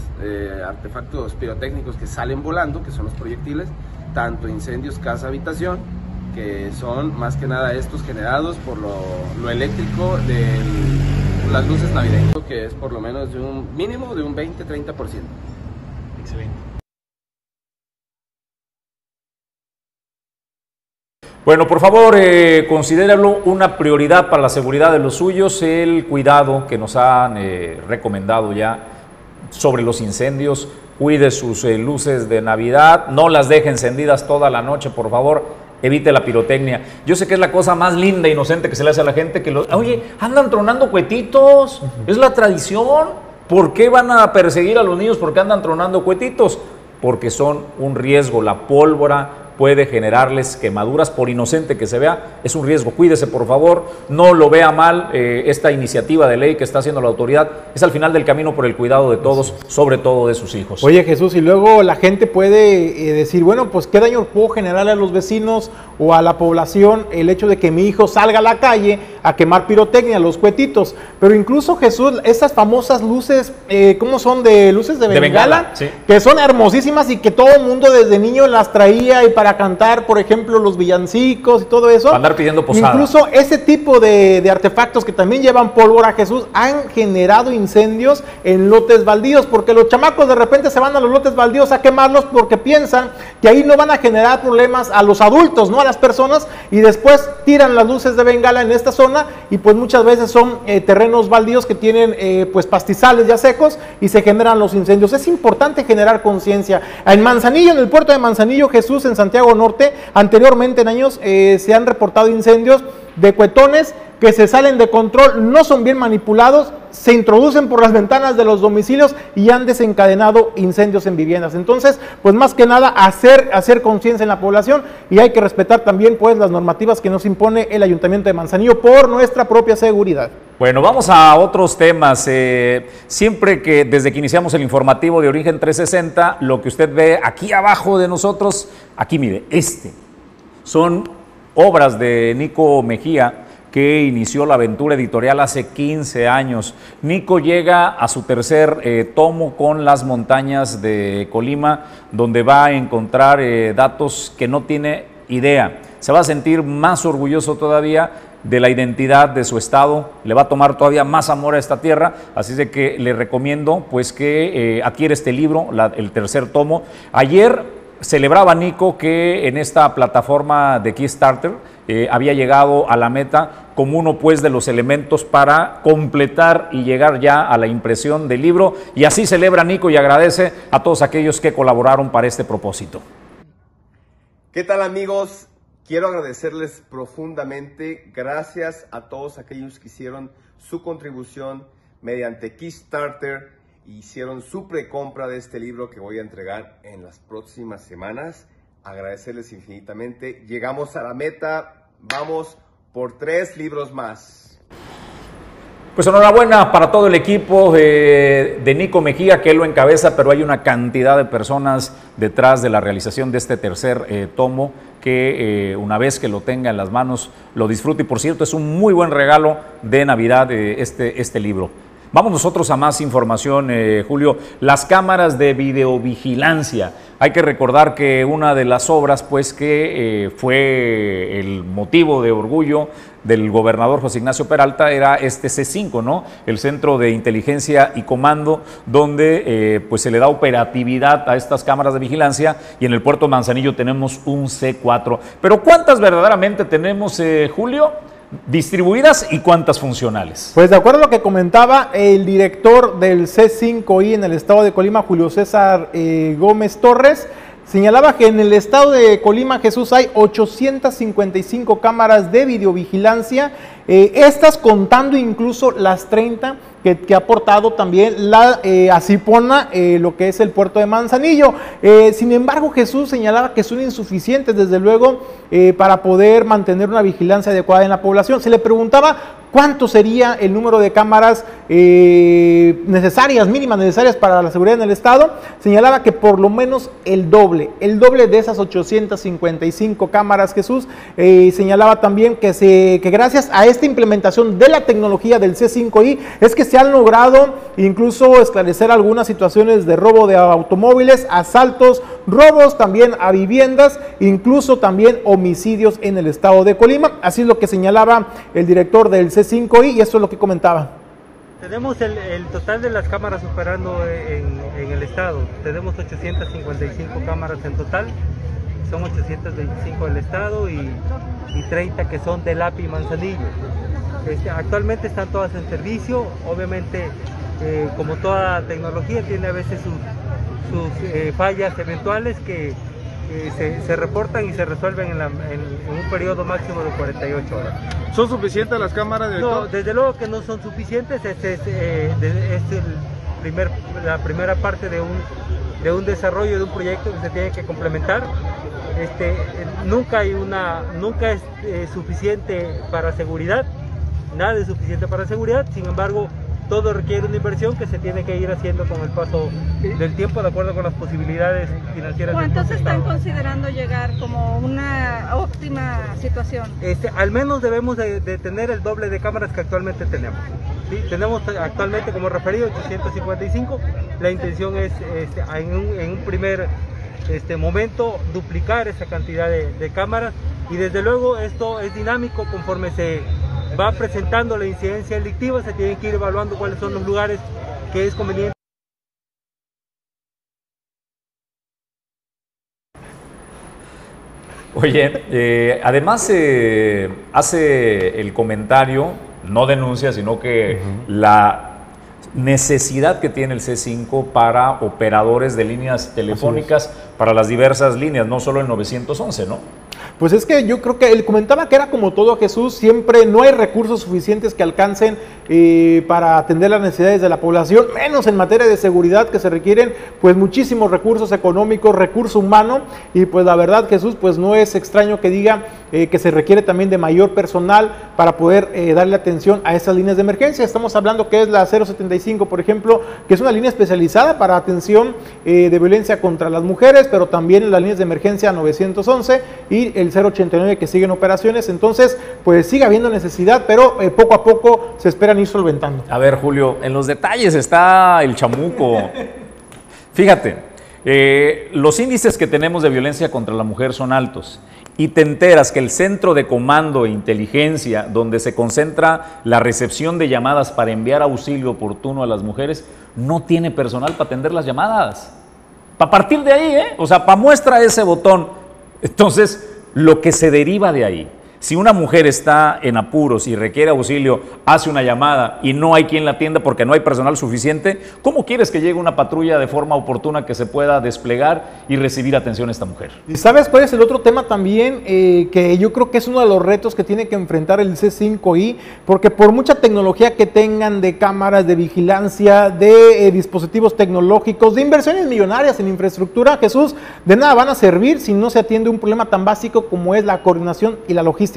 artefactos pirotécnicos que salen volando, que son los proyectiles, tanto incendios casa-habitación, que son más que nada estos generados por lo, lo eléctrico de las luces navideñas, que es por lo menos de un mínimo de un 20-30%. Excelente. Bueno, por favor, eh, considéralo una prioridad para la seguridad de los suyos, el cuidado que nos han eh, recomendado ya sobre los incendios. Cuide sus eh, luces de Navidad, no las deje encendidas toda la noche, por favor. Evite la pirotecnia. Yo sé que es la cosa más linda e inocente que se le hace a la gente que los, oye, andan tronando cuetitos, es la tradición. ¿Por qué van a perseguir a los niños porque andan tronando cuetitos? Porque son un riesgo. La pólvora puede generarles quemaduras por inocente que se vea. Es un riesgo. Cuídese, por favor. No lo vea mal. eh, esta iniciativa de ley que está haciendo la autoridad es al final del camino por el cuidado de todos, sobre todo de sus hijos. Oye Jesús, y luego la gente puede eh, decir, bueno, pues qué daño puedo generarle a los vecinos o a la población el hecho de que mi hijo salga a la calle a quemar pirotecnia, los cuetitos. Pero incluso Jesús, esas famosas luces, eh, ¿cómo son? De luces de De bengala, bengala, sí. que son hermosísimas y que todo el mundo desde niño las traía y para cantar, por ejemplo, los villancicos y todo eso. Para andar pidiendo posada. Incluso ese tipo de, de artefactos que también llevan pólvora, Jesús, han generado incendios en lotes baldíos, porque los chamacos de repente se van a los lotes baldíos a quemarlos porque piensan que ahí no van a generar problemas a los adultos, no a las personas, y después tiran las luces de bengala en esta zona y pues muchas veces son eh, terrenos baldíos que tienen eh, pues pastizales ya secos y se generan los incendios. Es importante generar conciencia. En Manzanillo, en el puerto de Manzanillo, Jesús, en Santiago Norte, anteriormente en años eh, se han reportado incendios de cuetones que se salen de control, no son bien manipulados, se introducen por las ventanas de los domicilios y han desencadenado incendios en viviendas. Entonces, pues más que nada hacer, hacer conciencia en la población y hay que respetar también pues las normativas que nos impone el Ayuntamiento de Manzanillo por nuestra propia seguridad. Bueno, vamos a otros temas. Eh, siempre que desde que iniciamos el informativo de Origen 360, lo que usted ve aquí abajo de nosotros, aquí mire, este, son obras de Nico Mejía que inició la aventura editorial hace 15 años. Nico llega a su tercer eh, tomo con las montañas de Colima, donde va a encontrar eh, datos que no tiene idea. Se va a sentir más orgulloso todavía de la identidad de su estado, le va a tomar todavía más amor a esta tierra, así que le recomiendo pues que eh, adquiere este libro, el tercer tomo. Ayer celebraba Nico que en esta plataforma de Kickstarter eh, había llegado a la meta como uno pues de los elementos para completar y llegar ya a la impresión del libro y así celebra Nico y agradece a todos aquellos que colaboraron para este propósito. ¿Qué tal amigos? Quiero agradecerles profundamente. Gracias a todos aquellos que hicieron su contribución mediante Kickstarter hicieron su precompra de este libro que voy a entregar en las próximas semanas. Agradecerles infinitamente. Llegamos a la meta. Vamos por tres libros más. Pues enhorabuena para todo el equipo de Nico Mejía, que él lo encabeza, pero hay una cantidad de personas detrás de la realización de este tercer eh, tomo que eh, una vez que lo tenga en las manos lo disfrute. Y por cierto, es un muy buen regalo de Navidad eh, este, este libro. Vamos nosotros a más información, eh, Julio. Las cámaras de videovigilancia. Hay que recordar que una de las obras, pues, que eh, fue el motivo de orgullo del gobernador José Ignacio Peralta era este C5, ¿no? El Centro de Inteligencia y Comando, donde eh, pues se le da operatividad a estas cámaras de vigilancia y en el puerto Manzanillo tenemos un C4. Pero ¿cuántas verdaderamente tenemos, Julio? Distribuidas y cuántas funcionales. Pues de acuerdo a lo que comentaba el director del C5I en el estado de Colima, Julio César eh, Gómez Torres, señalaba que en el estado de Colima, Jesús, hay 855 cámaras de videovigilancia, eh, estas contando incluso las 30 que, ha aportado también la eh, Acipona, eh, lo que es el puerto de Manzanillo. Eh, sin embargo, Jesús señalaba que son insuficientes, desde luego, para poder mantener una vigilancia adecuada en la población. Se le preguntaba cuánto sería el número de cámaras eh, necesarias, mínimas necesarias para la seguridad en el Estado. Señalaba que por lo menos el doble, el doble de esas 855 cámaras, Jesús. Eh, señalaba también que, se, que gracias a esta implementación de la tecnología del C5I es que se han logrado incluso esclarecer algunas situaciones de robo de automóviles, asaltos, robos también a viviendas, incluso también homicidios en el estado de Colima. Así es lo que señalaba el director del C5I y esto es lo que comentaba. Tenemos el, total de las cámaras operando en, el estado. Tenemos 855 cámaras en total. Son 825 del estado y, y 30 que son del API Manzanillo. Este, actualmente están todas en servicio. Obviamente, eh, como toda tecnología, tiene a veces sus, sus, eh, fallas eventuales que eh, se, se reportan y se resuelven en, la- en- en un periodo máximo de 48 horas. ¿Son suficientes las cámaras de No, desde luego que no son suficientes. Este es, eh, de- es el primer, la primera parte de un, de un desarrollo de un proyecto que se tiene que complementar. este, nunca hay una, nunca es eh, suficiente para seguridad, nada es suficiente para seguridad, sin embargo, todo requiere una inversión que se tiene que ir haciendo con el paso del tiempo de acuerdo con las posibilidades financieras. ¿Cuántos propio están considerando llegar como una óptima situación? Este, al menos debemos de, de tener el doble de cámaras que actualmente tenemos. ¿sí? Tenemos actualmente como referido 855. La intención es este, en, un, en un primer este, momento duplicar esa cantidad de, de cámaras y desde luego esto es dinámico conforme se va presentando la incidencia delictiva, se tienen que ir evaluando cuáles son los lugares que es conveniente. Oye, eh, además eh, hace el comentario, no denuncia, sino que la necesidad que tiene el C5 para operadores de líneas telefónicas para las diversas líneas, no solo el 911, ¿no? Pues es que yo creo que él comentaba que era como todo Jesús, siempre no hay recursos suficientes que alcancen eh, para atender las necesidades de la población, menos en materia de seguridad que se requieren pues muchísimos recursos económicos, recurso humano y pues la verdad Jesús pues no es extraño que diga eh, que se requiere también de mayor personal para poder eh, darle atención a estas líneas de emergencia. Estamos hablando que es la 075 por ejemplo, que es una línea especializada para atención de violencia contra las mujeres, pero también las líneas de emergencia 911 y el 089 que siguen operaciones. Entonces, pues sigue habiendo necesidad, pero eh, poco a poco se esperan ir solventando. A ver, Julio, en los detalles está el chamuco. Fíjate, eh, los índices que tenemos de violencia contra la mujer son altos y te enteras que el centro de comando e inteligencia, donde se concentra la recepción de llamadas para enviar auxilio oportuno a las mujeres, no tiene personal para atender las llamadas. Para partir de ahí, ¿eh? O sea, para muestra ese botón. Entonces, lo que se deriva de ahí, si una mujer está en apuros y requiere auxilio, hace una llamada y no hay quien la atienda porque no hay personal suficiente, ¿cómo quieres que llegue una patrulla de forma oportuna que se pueda desplegar y recibir atención a esta mujer? ¿Y sabes cuál es el otro tema también? Eh, que yo creo que es uno de los retos que tiene que enfrentar el C5I, porque por mucha tecnología que tengan de cámaras, de vigilancia, de eh, dispositivos tecnológicos, de inversiones millonarias en infraestructura, Jesús, de nada van a servir si no se atiende un problema tan básico como es la coordinación y la logística.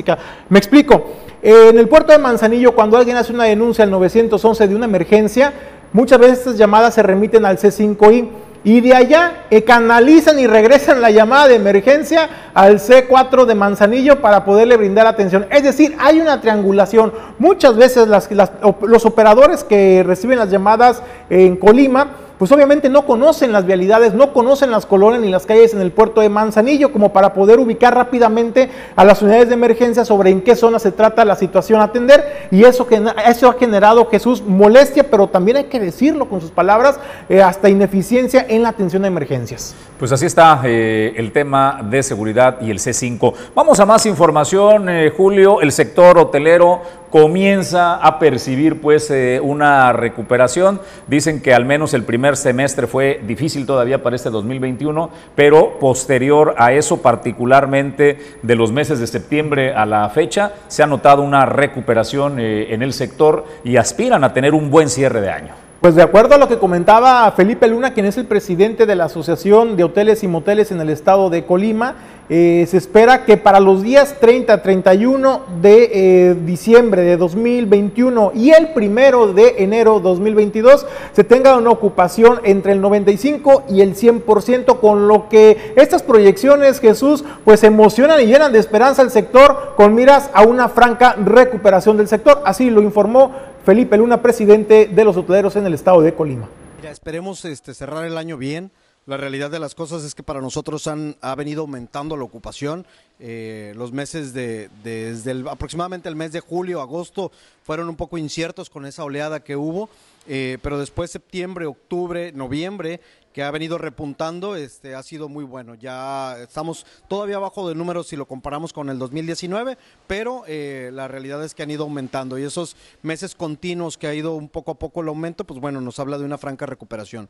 Me explico. En el puerto de Manzanillo, cuando alguien hace una denuncia al 911 de una emergencia, muchas veces estas llamadas se remiten al C5I y de allá eh, canalizan y regresan la llamada de emergencia al C4 de Manzanillo para poderle brindar atención. Es decir, hay una triangulación. Muchas veces los operadores que reciben las llamadas en Colima, pues obviamente no conocen las vialidades, no conocen las colonias ni las calles en el puerto de Manzanillo como para poder ubicar rápidamente a las unidades de emergencia sobre en qué zona se trata la situación a atender y eso, eso ha generado Jesús molestia, pero también hay que decirlo con sus palabras, eh, hasta ineficiencia en la atención a emergencias. Pues así está eh, el tema de seguridad y el C5. Vamos a más información, eh, Julio. El sector hotelero comienza a percibir pues eh, una recuperación. Dicen que al menos el primer semestre fue difícil todavía para este 2021, pero posterior a eso, particularmente de los meses de septiembre a la fecha, se ha notado una recuperación eh, en el sector y aspiran a tener un buen cierre de año. Pues de acuerdo a lo que comentaba Felipe Luna, quien es el presidente de la Asociación de Hoteles y Moteles en el estado de Colima, eh, se espera que para los días 30, 31 de eh, diciembre de 2021 y el primero de enero 2022 se tenga una ocupación entre el 95 y el 100%, con lo que estas proyecciones, Jesús, pues emocionan y llenan de esperanza al sector con miras a una franca recuperación del sector. Así lo informó Felipe Luna, presidente de los hoteleros en el estado de Colima. Mira, esperemos este, cerrar el año bien. La realidad de las cosas es que para nosotros han, ha venido aumentando la ocupación. Eh, los meses de, desde el- aproximadamente el mes de julio, agosto, fueron un poco inciertos con esa oleada que hubo, eh, pero después septiembre, octubre, noviembre, que ha venido repuntando, este, ha sido muy bueno. Ya estamos todavía abajo de números si lo comparamos con el 2019, pero eh, la realidad es que han ido aumentando y esos meses continuos que ha ido un poco a poco el aumento, pues bueno, nos habla de una franca recuperación.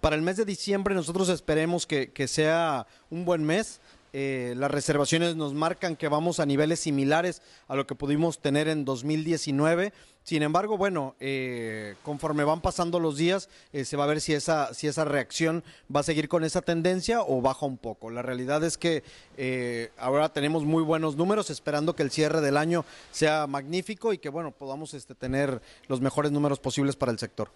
Para el mes de diciembre nosotros esperemos que, que sea un buen mes. Eh, las reservaciones nos marcan que vamos a niveles similares a lo que pudimos tener en 2019. Sin embargo, bueno, eh, conforme van pasando los días, eh, se va a ver si esa, si esa reacción va a seguir con esa tendencia o baja un poco. La realidad es que eh, ahora tenemos muy buenos números, esperando que el cierre del año sea magnífico y que, bueno, podamos este, tener los mejores números posibles para el sector.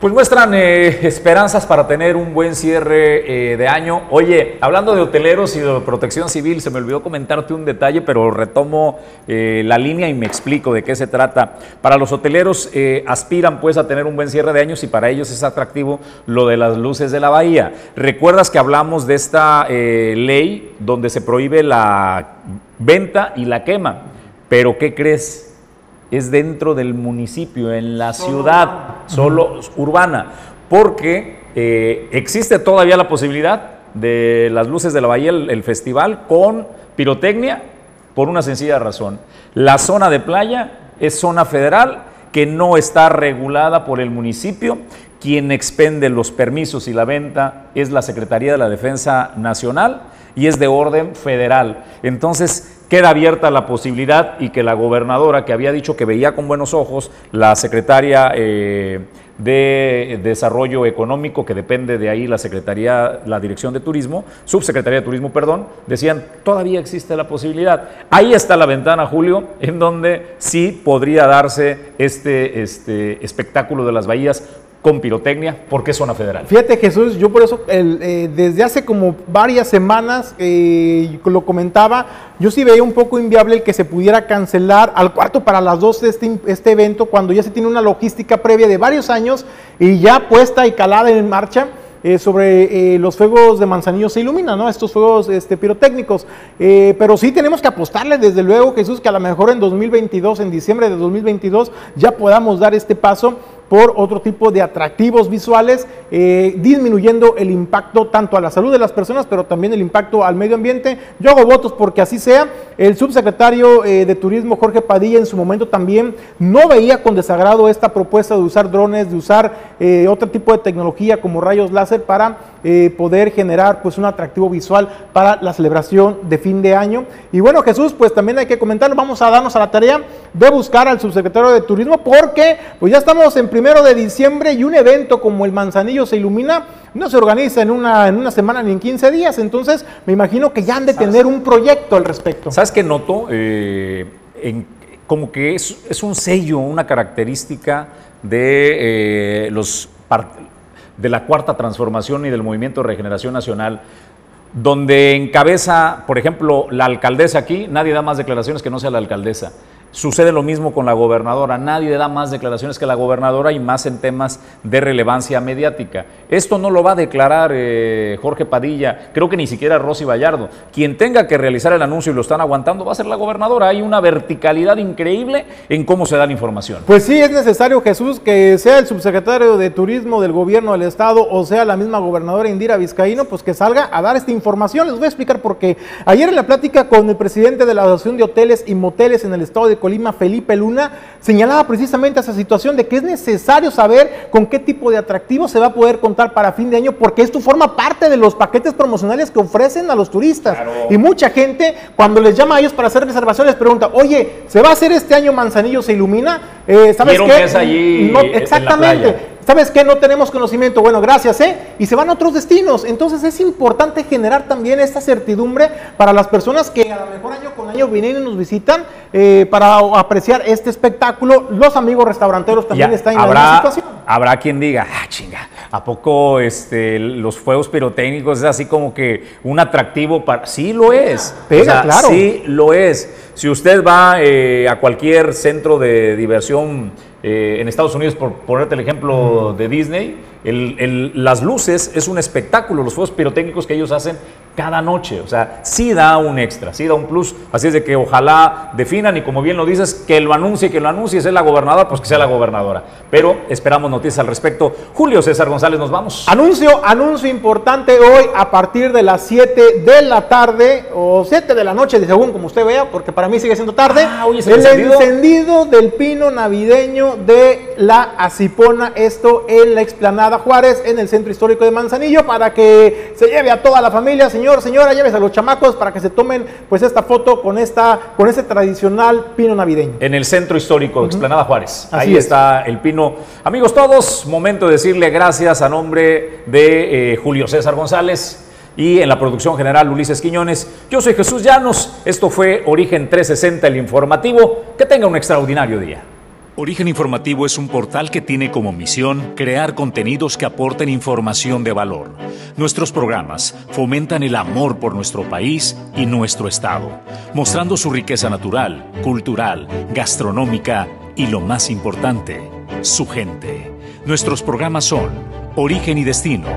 Pues muestran eh, esperanzas para tener un buen cierre eh, de año. Oye, hablando de hoteleros y de protección civil, se me olvidó comentarte un detalle, pero retomo eh, la línea y me explico de qué se trata. Para los hoteleros eh, aspiran pues a tener un buen cierre de años y para ellos es atractivo lo de las luces de la bahía. ¿Recuerdas que hablamos de esta ley donde se prohíbe la venta y la quema? Pero ¿qué crees? Es dentro del municipio, en la Solo ciudad, urbana. solo urbana, porque eh, existe todavía la posibilidad de las luces de la bahía, el, el festival, con pirotecnia, por una sencilla razón. La zona de playa es zona federal que no está regulada por el municipio. Quien expende los permisos y la venta es la Secretaría de la Defensa Nacional y es de orden federal. Entonces, queda abierta la posibilidad y que la gobernadora, que había dicho que veía con buenos ojos, la secretaria eh, de Desarrollo Económico, que depende de ahí la Secretaría, la Dirección de Turismo, Subsecretaría de Turismo, perdón, decían, todavía existe la posibilidad. Ahí está la ventana, Julio, en donde sí podría darse este, este espectáculo de las bahías con pirotecnia, porque es zona federal. Fíjate Jesús, yo por eso eh, desde hace como varias semanas eh, lo comentaba, yo sí veía un poco inviable el que se pudiera cancelar al cuarto para las 12 este, este evento cuando ya se tiene una logística previa de varios años y ya puesta y calada en marcha. eh, sobre los fuegos de Manzanillo se ilumina, ¿no? Estos fuegos este, pirotécnicos. Pero sí tenemos que apostarle, desde luego, Jesús, que a lo mejor en 2022, en diciembre de 2022, ya podamos dar este paso por otro tipo de atractivos visuales, eh, disminuyendo el impacto tanto a la salud de las personas, pero también el impacto al medio ambiente. Yo hago votos porque así sea. El subsecretario eh, de Turismo, Jorge Padilla, en su momento también no veía con desagrado esta propuesta de usar drones, de usar eh, otro tipo de tecnología como rayos láser para eh, poder generar pues un atractivo visual para la celebración de fin de año. Y bueno, Jesús, pues también hay que comentarlo, vamos a darnos a la tarea de buscar al subsecretario de Turismo porque pues ya estamos en primero de diciembre y un evento como el Manzanillo se ilumina no se organiza en una, en una semana ni en 15 días, entonces me imagino que ya han de tener un proyecto al respecto. ¿Sabes qué noto? Eh, en- como que es, es un sello, una característica de eh, los par- de la cuarta transformación y del movimiento de regeneración nacional, donde encabeza, por ejemplo, la alcaldesa aquí, nadie da más declaraciones que no sea la alcaldesa. Sucede lo mismo con la gobernadora, nadie da más declaraciones que la gobernadora y más en temas de relevancia mediática. Esto no lo va a declarar eh, Jorge Padilla, creo que ni siquiera Rosy Vallardo. Quien tenga que realizar el anuncio y lo están aguantando va a ser la gobernadora. Hay una verticalidad increíble en cómo se da la información. Pues sí, es necesario, Jesús, que sea el subsecretario de Turismo del gobierno del estado o sea la misma gobernadora Indira Vizcaíno, pues que salga a dar esta información. Les voy a explicar por qué. Ayer en la plática con el presidente de la Asociación de Hoteles y Moteles en el estado de Colima, Felipe Luna, señalaba precisamente esa situación de que es necesario saber con qué tipo de atractivos se va a poder contar para fin de año, porque esto forma parte de los paquetes promocionales que ofrecen a los turistas. Y mucha gente, cuando les llama a ellos para hacer reservaciones, pregunta, oye, ¿se va a hacer este año Manzanillo se ilumina? Eh, ¿Sabes qué? que es allí No, en la exactamente. ¿Sabes qué? No tenemos conocimiento. Bueno, gracias, ¿eh? Y se van a otros destinos. Entonces es importante generar también esta certidumbre para las personas que a lo mejor año con año vienen y nos visitan eh, para apreciar este espectáculo. Los amigos restauranteros también Ya, están en la misma situación. habrá quien diga, ah, chinga, ¿a poco este, los fuegos pirotécnicos es así como que un atractivo para...? Sí lo es. Pega, claro. Sí lo es. Si usted va eh, a cualquier centro de diversión eh, en Estados Unidos, por ponerte el ejemplo de Disney, el- el- las luces es un espectáculo, los fuegos pirotécnicos que ellos hacen cada noche. O sea, sí da un extra, sí da un plus. Así es de que ojalá definan y como bien lo dices, que lo anuncie, que lo anuncie, si es la gobernadora, pues que sea la gobernadora. Pero esperamos noticias al respecto. Julio César González, nos vamos. Anuncio, anuncio importante hoy a partir de las 7 de la tarde o 7 de la noche, según como usted vea, porque para mí sigue siendo tarde. el el encendido. encendido del pino navideño de la Acipona, esto en la explanada Juárez, en el centro histórico de Manzanillo, para que se lleve a toda la familia, señor señor, señora, llévese a los chamacos para que se tomen pues esta foto con esta con ese tradicional pino navideño. En el centro histórico, Explanada Juárez. Así Ahí es. está el pino. Amigos todos, momento de decirle gracias a nombre de eh, Julio César González y en la producción general Ulises Quiñones. Yo soy Jesús Llanos. Esto fue Origen 360, el informativo. Que tenga un extraordinario día. Origen Informativo es un portal que tiene como misión crear contenidos que aporten información de valor. Nuestros programas fomentan el amor por nuestro país y nuestro Estado, mostrando su riqueza natural, cultural, gastronómica y lo más importante, su gente. Nuestros programas son Origen y Destino,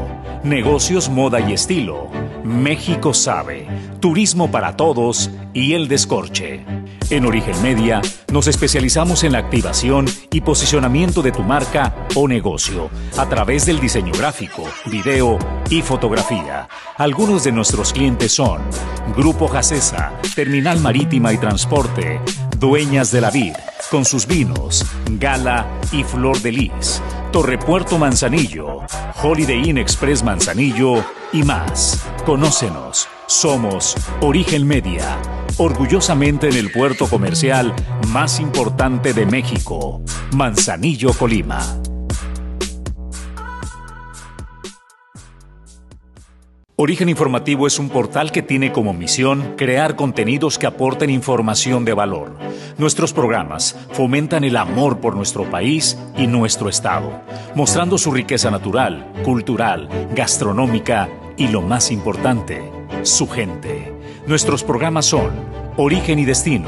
Negocios, Moda y Estilo, México Sabe, Turismo para Todos y El Descorche. En Origen Media nos especializamos en la activación y posicionamiento de tu marca o negocio a través del diseño gráfico, video y fotografía. Algunos de nuestros clientes son Grupo Jacesa, Terminal Marítima y Transporte, Dueñas de la Vid, con sus vinos, Gala y Flor de Lis, Torrepuerto Manzanillo, Holiday Inn Express Manzanillo y más. Conócenos. Somos Origen Media, orgullosamente en el puerto comercial más importante de México, Manzanillo, Colima. Origen Informativo es un portal que tiene como misión crear contenidos que aporten información de valor. Nuestros programas fomentan el amor por nuestro país y nuestro Estado, mostrando su riqueza natural, cultural, gastronómica y lo más importante, su gente. Nuestros programas son Origen y Destino,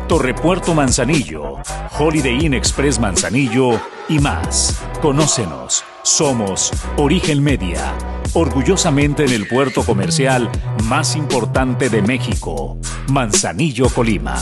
Torrepuerto Manzanillo, Holiday Inn Express Manzanillo y más. Conócenos. Somos Origen Media, orgullosamente en el puerto comercial más importante de México, Manzanillo, Colima.